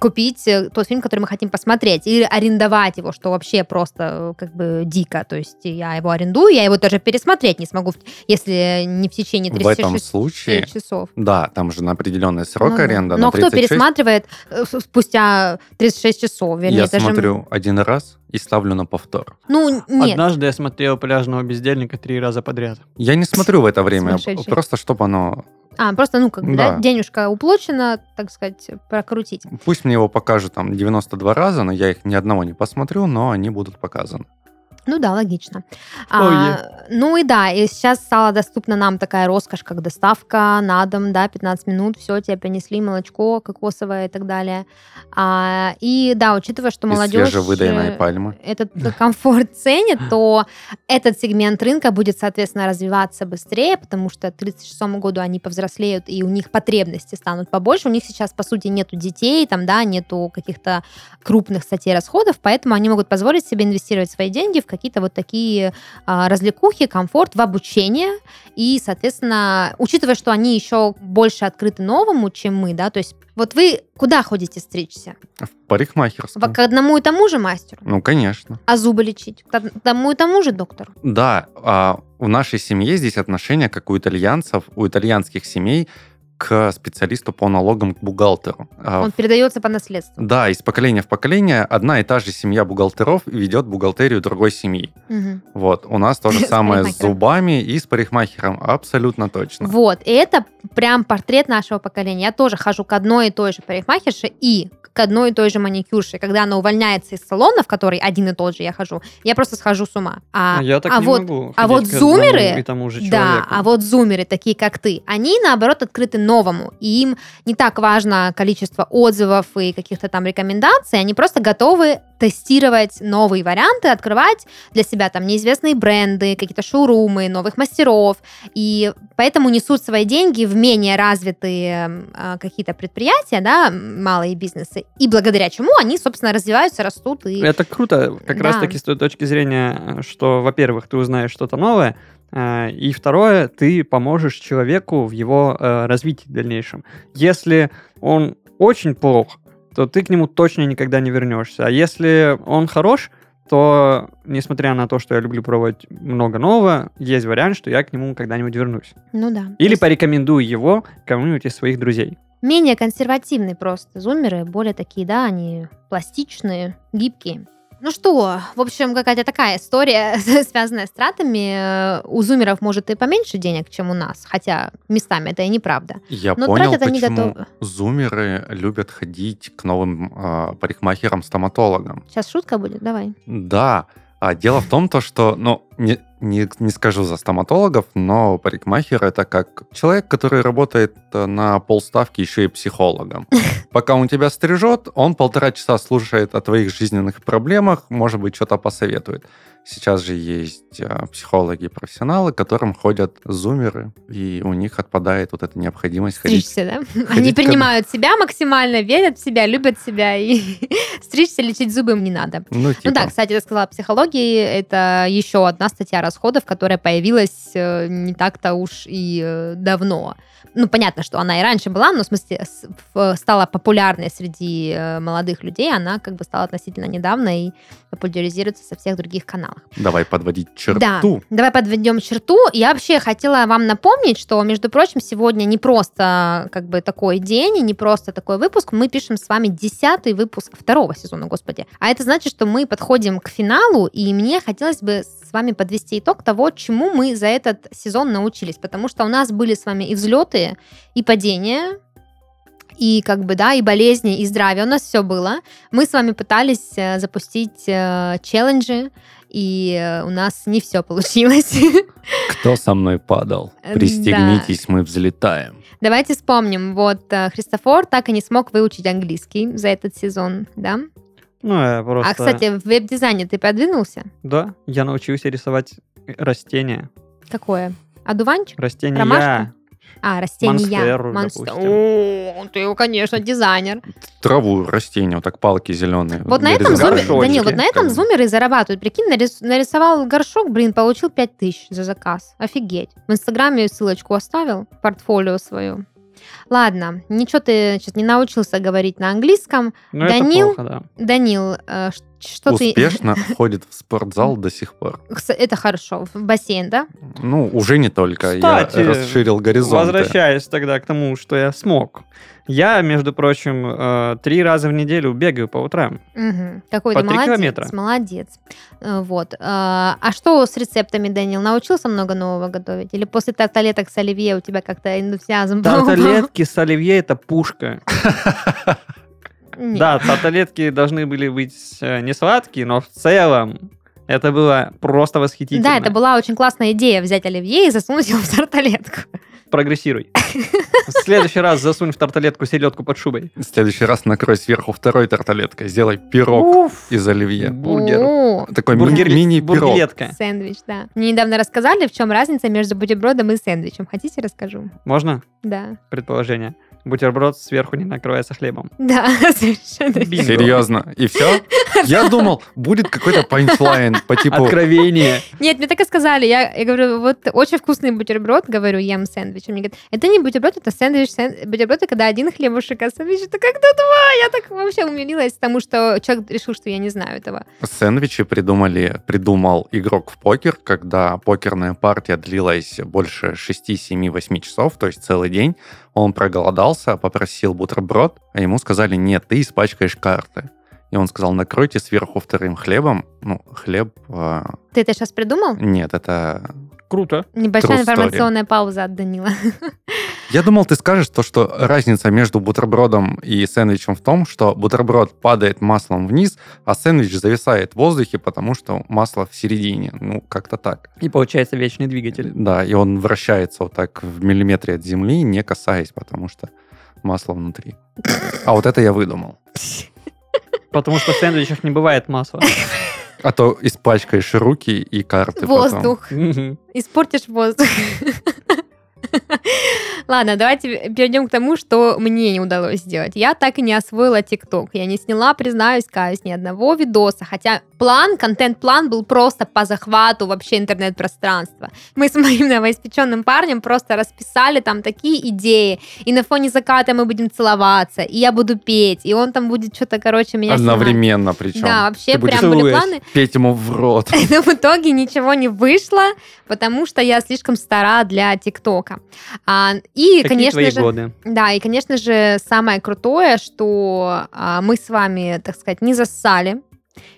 купить э, тот фильм, который мы хотим посмотреть, или арендовать его, что вообще просто э, как бы дико. То есть я его арендую, я его даже пересмотреть не смогу, если не в течение В этом 36 случае, часов. да, там же на определенный срок Ну да. аренда. Но на кто 36. пересматривает э, спустя 36 часов? Вернее, Я это же- смотрю один раз и ставлю на повтор. Ну, нет. Однажды я смотрел «Пляжного бездельника» три раза подряд. Я не смотрю в это время, просто чтобы оно... А, просто, ну, как бы, да, Да. денежка уплочена, так сказать, прокрутить. Пусть мне его покажут там 92 раза, но я их ни одного не посмотрю, но они будут показаны. Ну да, логично. А, ну и да, и сейчас стала доступна нам такая роскошь, как доставка на дом, да, 15 минут, все, тебе принесли молочко кокосовое и так далее. А, и да, учитывая, что Из молодежь... свежевыдаянной э, пальмы. этот комфорт ценит, то этот сегмент рынка будет, соответственно, развиваться быстрее, потому что к 36 году они повзрослеют, и у них потребности станут побольше. У них сейчас, по сути, нету детей, там, да, нету каких-то крупных статей расходов, поэтому они могут позволить себе инвестировать свои деньги в какие-то вот такие а, развлекухи, комфорт, в обучение. И, соответственно, учитывая, что они еще больше открыты новому, чем мы, да, то есть вот вы куда ходите стричься? В парикмахерскую. К одному и тому же мастеру? Ну, конечно. А зубы лечить? К одному и тому же доктору? Да, а в нашей семье здесь отношение, как у итальянцев, у итальянских семей, к специалисту по налогам, к бухгалтеру. А, Он передается по наследству. Да, из поколения в поколение одна и та же семья бухгалтеров ведет бухгалтерию другой семьи. Мгм. Вот, у нас то же С самое с парикмахером. зубами и с парикмахером, абсолютно точно. Вот, и это прям портрет нашего поколения. Я тоже хожу к одной и той же парикмахерше и к одной и той же маникюрше. Когда она увольняется из салона, в который один и тот же я хожу, я просто схожу с ума. А, А я так а не вот, могу а вот зумеры, и тому же да, человеку. а вот зумеры, такие как ты, они, наоборот, открыты новому. И им не так важно количество отзывов и каких-то там рекомендаций, они просто готовы тестировать новые варианты, открывать для себя там неизвестные бренды, какие-то шоурумы, новых мастеров, и поэтому несут свои деньги в менее развитые э, какие-то предприятия, да, малые бизнесы, и благодаря чему они, собственно, развиваются, растут. И... Это круто, как Да. раз-таки с той точки зрения, что, во-первых, ты узнаешь что-то новое, э, и второе, ты поможешь человеку в его э, развитии дальнейшем. Если он очень плох, то ты к нему точно никогда не вернешься. А если он хорош, то, несмотря на то, что я люблю пробовать много нового, есть вариант, что я к нему когда-нибудь вернусь. Ну да. Или есть порекомендую его кому-нибудь из своих друзей. Менее консервативные просто зумеры, более такие, да, они пластичные, гибкие. Ну что, в общем, какая-то такая история, связанная с тратами. У зумеров, может, и поменьше денег, чем у нас, хотя местами это и неправда. Я Но понял, тратят они почему готовы. зумеры любят ходить к новым э, парикмахерам-стоматологам. Сейчас шутка будет, давай. Да, а дело в том, то, что, ну, не, не, не скажу за стоматологов, но парикмахер это как человек, который работает э, на полставки еще и психологом. Пока он тебя стрижет, он полтора часа слушает о твоих жизненных проблемах, может быть, что-то посоветует. Сейчас же есть э, психологи-профессионалы, к которым ходят зумеры, и у них отпадает вот эта необходимость ходить. Стричься, да? Они ходить ко- принимают себя максимально, верят в себя, любят себя, и стричься, лечить зубы им не надо. Ну, типа, Ну да, кстати, ты сказала о психологии. Это еще одна статья расходов, которая появилась э, не так-то уж и э, давно. Ну, понятно, что она и раньше была, но в смысле стала популярной среди э, молодых людей. Она как бы стала относительно недавно и популяризируется со всех других каналов. Давай подводить черту. Да, давай подведем черту. Я вообще хотела вам напомнить, что, между прочим, сегодня не просто как бы такой день и не просто такой выпуск. Мы пишем с вами десятый выпуск второго сезона, господи. А это значит, что мы подходим к финалу, и мне хотелось бы с вами подвести итог того, чему мы за этот сезон научились. Потому что у нас были с вами и взлеты, и падения, и как бы, да, и болезни, и здравие. У нас все было. Мы с вами пытались э, запустить э, челленджи, и у нас не все получилось. Кто со мной падал? Пристегнитесь, мы взлетаем. Давайте вспомним. Вот э, Христофор так и не смог выучить английский за этот сезон, да? Ну, я просто... А, кстати, в веб-дизайне ты продвинулся? Да, я научился рисовать растения. Какое? Одуванчик? Растения. Ромашка? А, растения. Монстеру, Монстер-. О, ты, конечно, дизайнер. Траву, растения, вот так палки зеленые. Вот на этом зумер... Данил, вот на этом зумеры и зарабатывают. Прикинь, нарис- нарисовал горшок, блин, получил 5000 за заказ. Офигеть. В Инстаграме ссылочку оставил, портфолио свое. Ладно, ничего ты сейчас не научился говорить на английском. Ну, Данил? это плохо, да. Данил, что ты... Успешно ходит в спортзал до сих пор. Это хорошо. В бассейн, да? Ну, уже не только. Кстати, я расширил горизонты. Возвращаясь тогда к тому, что я смог. Я, между прочим, э, три раза в неделю бегаю по утрам. Мгм. Какой По ты три молодец. километра. Молодец. Э, Вот. Э, А что с рецептами, Данил? Научился много нового готовить? Или после тарталеток с оливье у тебя как-то энтузиазм был? Тарталетки с оливье – это пушка. Нет. Да, тарталетки должны были быть э, не сладкие, но в целом это было просто восхитительно. Да, это была очень классная идея взять оливье и засунуть его в тарталетку. Прогрессируй. В следующий раз засунь в тарталетку селедку под шубой. В следующий раз накрой сверху второй тарталеткой. Сделай пирог Уф, из оливье. бургер. О, Такой Бургер- мини-пирог. Сэндвич, да. Мне недавно рассказали, в чем разница между бутербродом и сэндвичем. Хотите, расскажу? Можно Да. предположение? Бутерброд сверху не накрывается хлебом. Да, совершенно. Бинго. Серьезно. И все? Я думал, будет какой-то панчлайн по типу... Откровение. Нет, мне так и сказали. Я, я говорю, вот очень вкусный бутерброд, говорю, ем сэндвич. Он мне говорит, это не бутерброд, это сэндвич. Сэн... Бутерброд это когда один хлебушек, а сэндвич это когда два. Я так вообще умилилась тому, что человек решил, что я не знаю этого. Сэндвичи придумали, придумал игрок в покер, когда покерная партия длилась больше 6, 7, 8 часов, то есть целый день. Он проголодался, попросил бутерброд, а ему сказали, нет, ты испачкаешь карты. И он сказал, накройте сверху вторым хлебом. Ну, хлеб... э, Ты это сейчас придумал? нет, это... Круто. Небольшая story. информационная пауза от Данила. Я думал, ты скажешь то, что разница между бутербродом и сэндвичем в том, что бутерброд падает маслом вниз, а сэндвич зависает в воздухе, потому что масло в середине. Ну, как-то так. И получается вечный двигатель. Да, и он вращается вот так в миллиметре от земли, не касаясь, потому что масло внутри. А вот это я выдумал. Потому что в сэндвичах не бывает масла. А то испачкаешь руки и карты потом. Воздух. Испортишь воздух. Ладно, давайте перейдем к тому, что мне не удалось сделать. Я так и не освоила ТикТок. Я не сняла, признаюсь, каюсь, ни одного видоса. Хотя план, контент-план был просто по захвату вообще интернет-пространства. Мы с моим новоиспеченным парнем просто расписали там такие идеи. И на фоне заката мы будем целоваться, и я буду петь, и он там будет что-то, короче, меня снимать. Одновременно причем. Да, вообще Ты прям были планы. Петь ему в рот. Но в итоге ничего не вышло, потому что я слишком стара для ТикТока. А, и, Какие конечно твои же, годы? да, и, конечно же, самое крутое, что а, мы с вами, так сказать, не зассали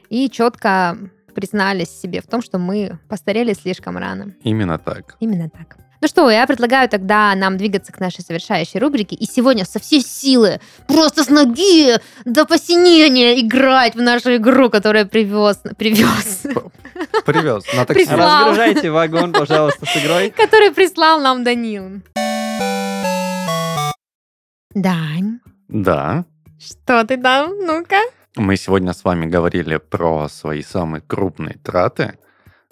и четко признались себе в том, что мы постарели слишком рано. Именно так. Именно так. Ну что, я предлагаю тогда нам двигаться к нашей завершающей рубрике и сегодня со всей силы, просто с ноги до посинения играть в нашу игру, которую привез, привез, Привез на такси. Прислал. Разгружайте вагон, пожалуйста, с игрой. который прислал нам Данил. Дань, Да. что ты там? Ну-ка. Мы сегодня с вами говорили про свои самые крупные траты.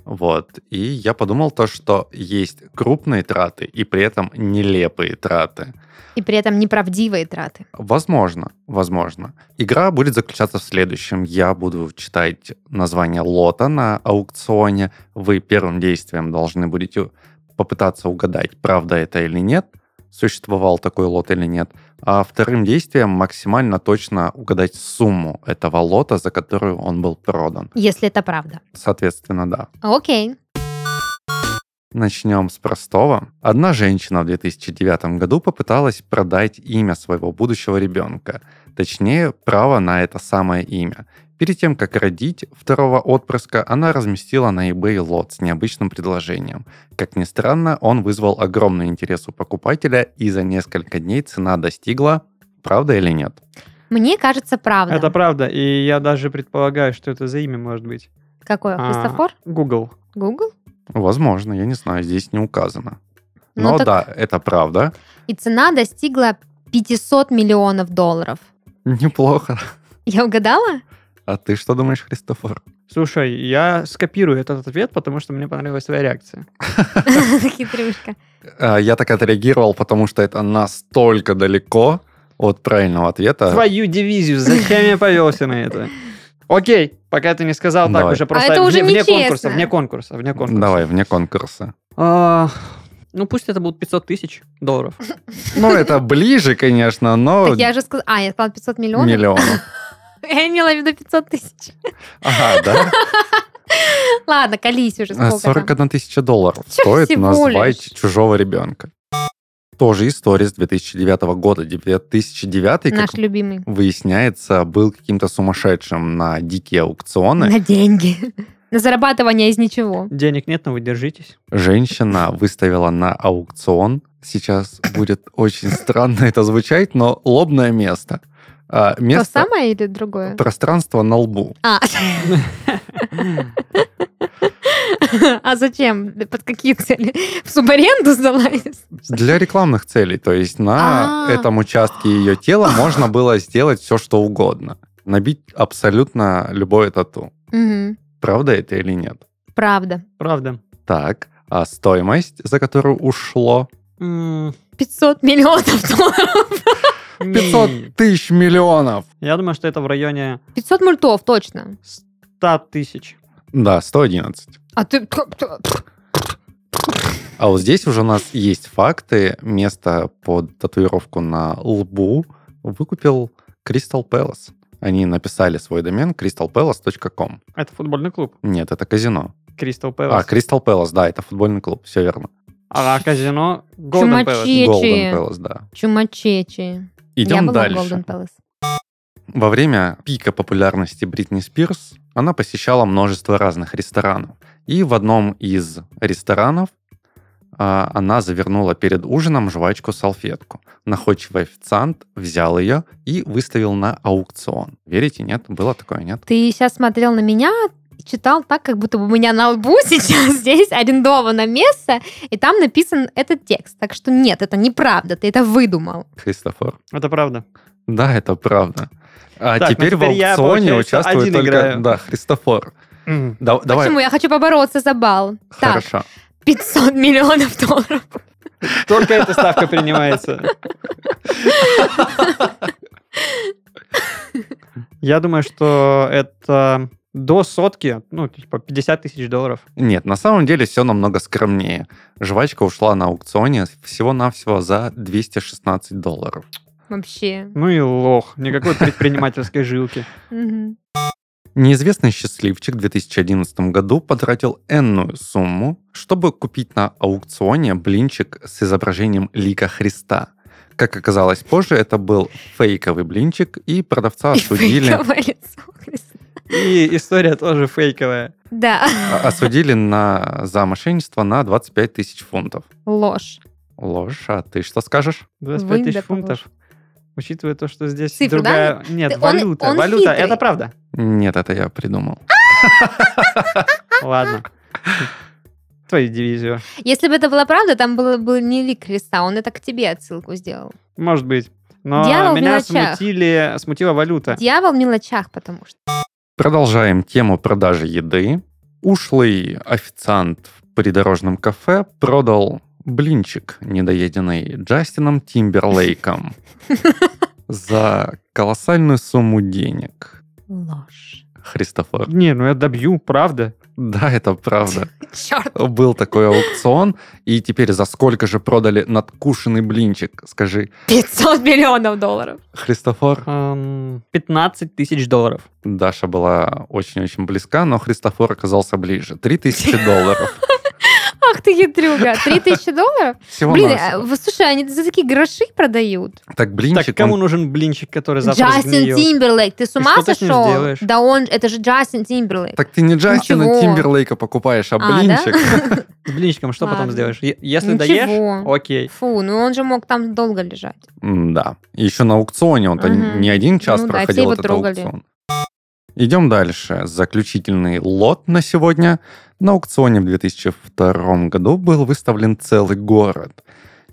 Вот. И я подумал то, что есть крупные траты и при этом нелепые траты. И при этом неправдивые траты. Возможно, возможно. Игра будет заключаться в следующем. Я буду читать название лота на аукционе. Вы первым действием должны будете попытаться угадать, правда это или нет, существовал такой лот или нет. А вторым действием максимально точно угадать сумму этого лота, за которую он был продан. Если это правда. Соответственно, да. Окей. Начнем с простого. Одна женщина в 2009 году попыталась продать имя своего будущего ребенка, точнее, право на это самое имя. Перед тем, как родить второго отпрыска, она разместила на eBay лот с необычным предложением. Как ни странно, он вызвал огромный интерес у покупателя, и за несколько дней цена достигла... Правда или нет? Мне кажется, правда. Это правда, и я даже предполагаю, что это за имя может быть. Какое? А, Христофор? Google. Google? Возможно, я не знаю, здесь не указано. Ну Но так- да, это правда. И цена достигла 500 миллионов долларов. Неплохо. Я угадала? А ты что думаешь, Христофор? Слушай, я скопирую этот ответ, потому что мне понравилась твоя реакция. Хитрюшка. А, Я так отреагировал, потому что это настолько далеко от правильного ответа. Твою дивизию, зачем я повелся на это? Окей, пока ты не сказал, так уже просто А это уже вне, вне конкурса, вне конкурса, вне конкурса. Давай, вне конкурса. А, ну, пусть это будут 500 тысяч долларов. Ну, это ближе, конечно, но Так я же сказала... А, я сказала 500 миллионов? миллионов. Я имела в виду 500 тысяч. Ага, да? Ладно, колись уже, сколько там. 41 тысяча долларов стоит назвать чужого ребенка. Тоже история с 2009 года. 2009, как Наш любимый. выясняется, был каким-то сумасшедшим на дикие аукционы. На деньги. На зарабатывание из ничего. Денег нет, но вы держитесь. Женщина выставила на аукцион. Сейчас будет очень странно это звучать, но лобное место. А, То Место, самое или другое? пространство на лбу. А. А зачем? Под какие цели? В субаренду сдала? Для рекламных целей. То есть на А. этом участке ее тела можно было сделать все, что угодно. Набить абсолютно любое тату. Правда это или нет? Правда. Правда. Так, а стоимость, за которую ушло? М, 500 миллионов долларов. 500 не. тысяч миллионов! Я думаю, что это в районе 500 мультов, точно. 100 тысяч. Да, 111. А ты... А вот здесь уже у нас есть факты. Место под татуировку на лбу выкупил Crystal Palace. Они написали свой домен crystalpalace.com. Это футбольный клуб. Нет, это казино. Кристал А, Пэлас. Crystal Palace, да, это футбольный клуб, все верно. А, казино Golden Чумачи. Palace. Golden Palace, да. Чумачечи. Я Идем была в дальше. Golden Palace. Во время пика популярности Бритни Спирс она посещала множество разных ресторанов. И в одном из ресторанов а, она завернула перед ужином жвачку салфетку. Находчивый официант взял ее и выставил на аукцион. Верите, нет? Было такое, нет? Ты сейчас смотрел на меня, читал так, как будто бы у меня на лбу сейчас здесь арендовано место, и там написан этот текст. Так что нет, это неправда, ты это выдумал. Христофор? Это правда. Да, это правда. А Так, ну теперь, теперь в я, аукционе получается, участвует один только... играю. Да, Христофор. М. Да- давай. Почему? Я хочу побороться за. Так, Хорошо. 500 миллионов долларов. Только эта ставка принимается. Я думаю, что это до сотки, ну, типа 50 тысяч долларов. Нет, на самом деле все намного скромнее. Жвачка ушла на аукционе всего-навсего за 216 долларов. Вообще. Ну и лох. Никакой предпринимательской жилки. Неизвестный счастливчик в 2011 году потратил энную сумму, чтобы купить на аукционе блинчик с изображением лика Христа. Как оказалось позже, это был фейковый блинчик, и продавца И осудили, фейковое лицо Христа. И история тоже фейковая. Да, а- осудили на, за мошенничество на 25 тысяч фунтов. ложь. Ложь, а ты что скажешь? 25 Вынь, тысяч да фунтов. Учитывая то, что здесь Цифру, другая... Нет, Ты- он- валюта. он валюта, хитрый. это правда. Нет, это я придумал. Ладно. Твою дивизию. Если бы это была правда, там было бы не лик Христа, он это к тебе отсылку сделал. Может быть. Но Дьявол меня смутили, смутила валюта. Дьявол в мелочах, потому что. Продолжаем тему продажи еды. Ушлый официант в придорожном кафе продал блинчик, недоеденный Джастином Тимберлейком за колоссальную сумму денег. Ложь. Христофор. Не, ну я добью, правда. Да, это правда. Черт. Был такой аукцион, и теперь за сколько же продали надкушенный блинчик? Скажи, 500 миллионов долларов. Христофор? Эм, 15 тысяч долларов. Даша была очень-очень близка, но Христофор оказался ближе. 3000 долларов. Ах ты хитрюга. 3000 долларов? Всего Блин, а, слушай, они за такие гроши продают. Так блинчик, так кому он- нужен блинчик, который завтра Джастин? Тимберлейк, ты с И ума что ты с ним сошел? сделаешь? Да он, это же Джастин Тимберлейк. Так ты не Джастина Ничего. Тимберлейка покупаешь, а А, да? блинчик. С блинчиком что потом сделаешь? Если Ничего. доешь, окей. Фу, ну он же мог там долго лежать. Да. Еще на аукционе он-то Мгм. не один час Ну да, проходил его этот трогали. аукцион. Идем дальше. Заключительный лот на сегодня. На аукционе в 2002 году был выставлен целый город.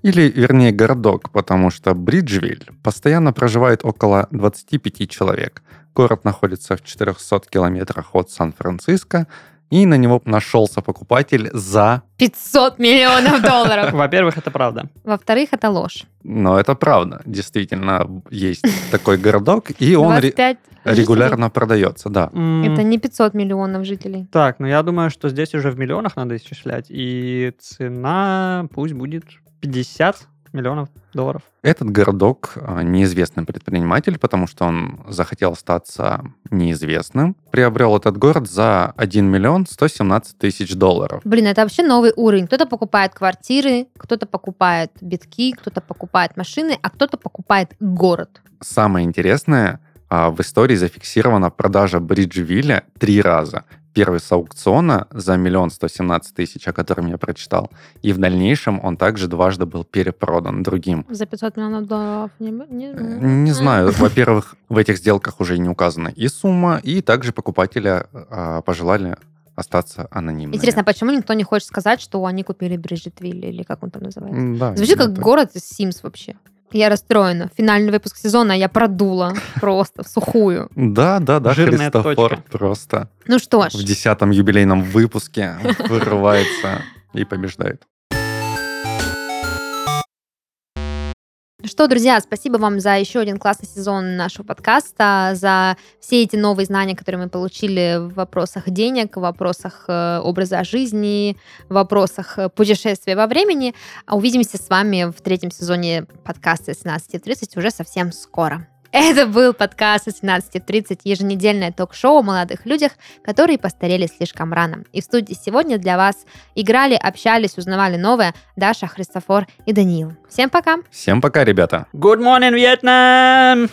Или, вернее, городок, потому что Бриджвиль постоянно проживает около 25 человек. Город находится в 400 километрах от Сан-Франциско, и на него нашелся покупатель за... 500 миллионов долларов. Во-первых, это правда. Во-вторых, это ложь. Но это правда. Действительно, есть такой городок, и он ре- 25 жителей. регулярно продается, да. Это не 500 миллионов жителей. Так, ну я думаю, что здесь уже в миллионах надо исчислять. И цена пусть будет 50 миллионов долларов. Этот городок а, неизвестный предприниматель, потому что он захотел остаться неизвестным, приобрел этот город за 1 миллион 117 тысяч долларов. Блин, это вообще новый уровень. Кто-то покупает квартиры, кто-то покупает битки, кто-то покупает машины, а кто-то покупает город. Самое интересное, а, в истории зафиксирована продажа Бриджвилля три раза. Первый с аукциона за миллион сто семнадцать тысяч, о котором я прочитал. И в дальнейшем он также дважды был перепродан другим. За 500 миллионов долларов. Не, не, Э, Не знаю, во-первых, в этих сделках уже не указана и сумма, и также покупателя а, пожелали остаться анонимными. Интересно, почему никто не хочет сказать, что они купили Бриджитвиль или как он там называется? Да, Звучит как город из Sims вообще. Я расстроена. Финальный выпуск сезона я продула просто в сухую. Да, да, да, Жирная Христофор точка. просто Ну что ж, в десятом юбилейном выпуске вырывается и побеждает. Что, друзья, спасибо вам за еще один классный сезон нашего подкаста, за все эти новые знания, которые мы получили в вопросах денег, в вопросах э, образа жизни, в вопросах э, путешествия во времени. А Увидимся с вами в третьем сезоне подкаста 17.30 уже совсем скоро. Это был подкаст 17.30, еженедельное ток-шоу о молодых людях, которые постарели слишком рано. И в студии сегодня для вас играли, общались, узнавали новое Даша, Христофор и Даниил. Всем пока! Всем пока, ребята! Good morning, Vietnam!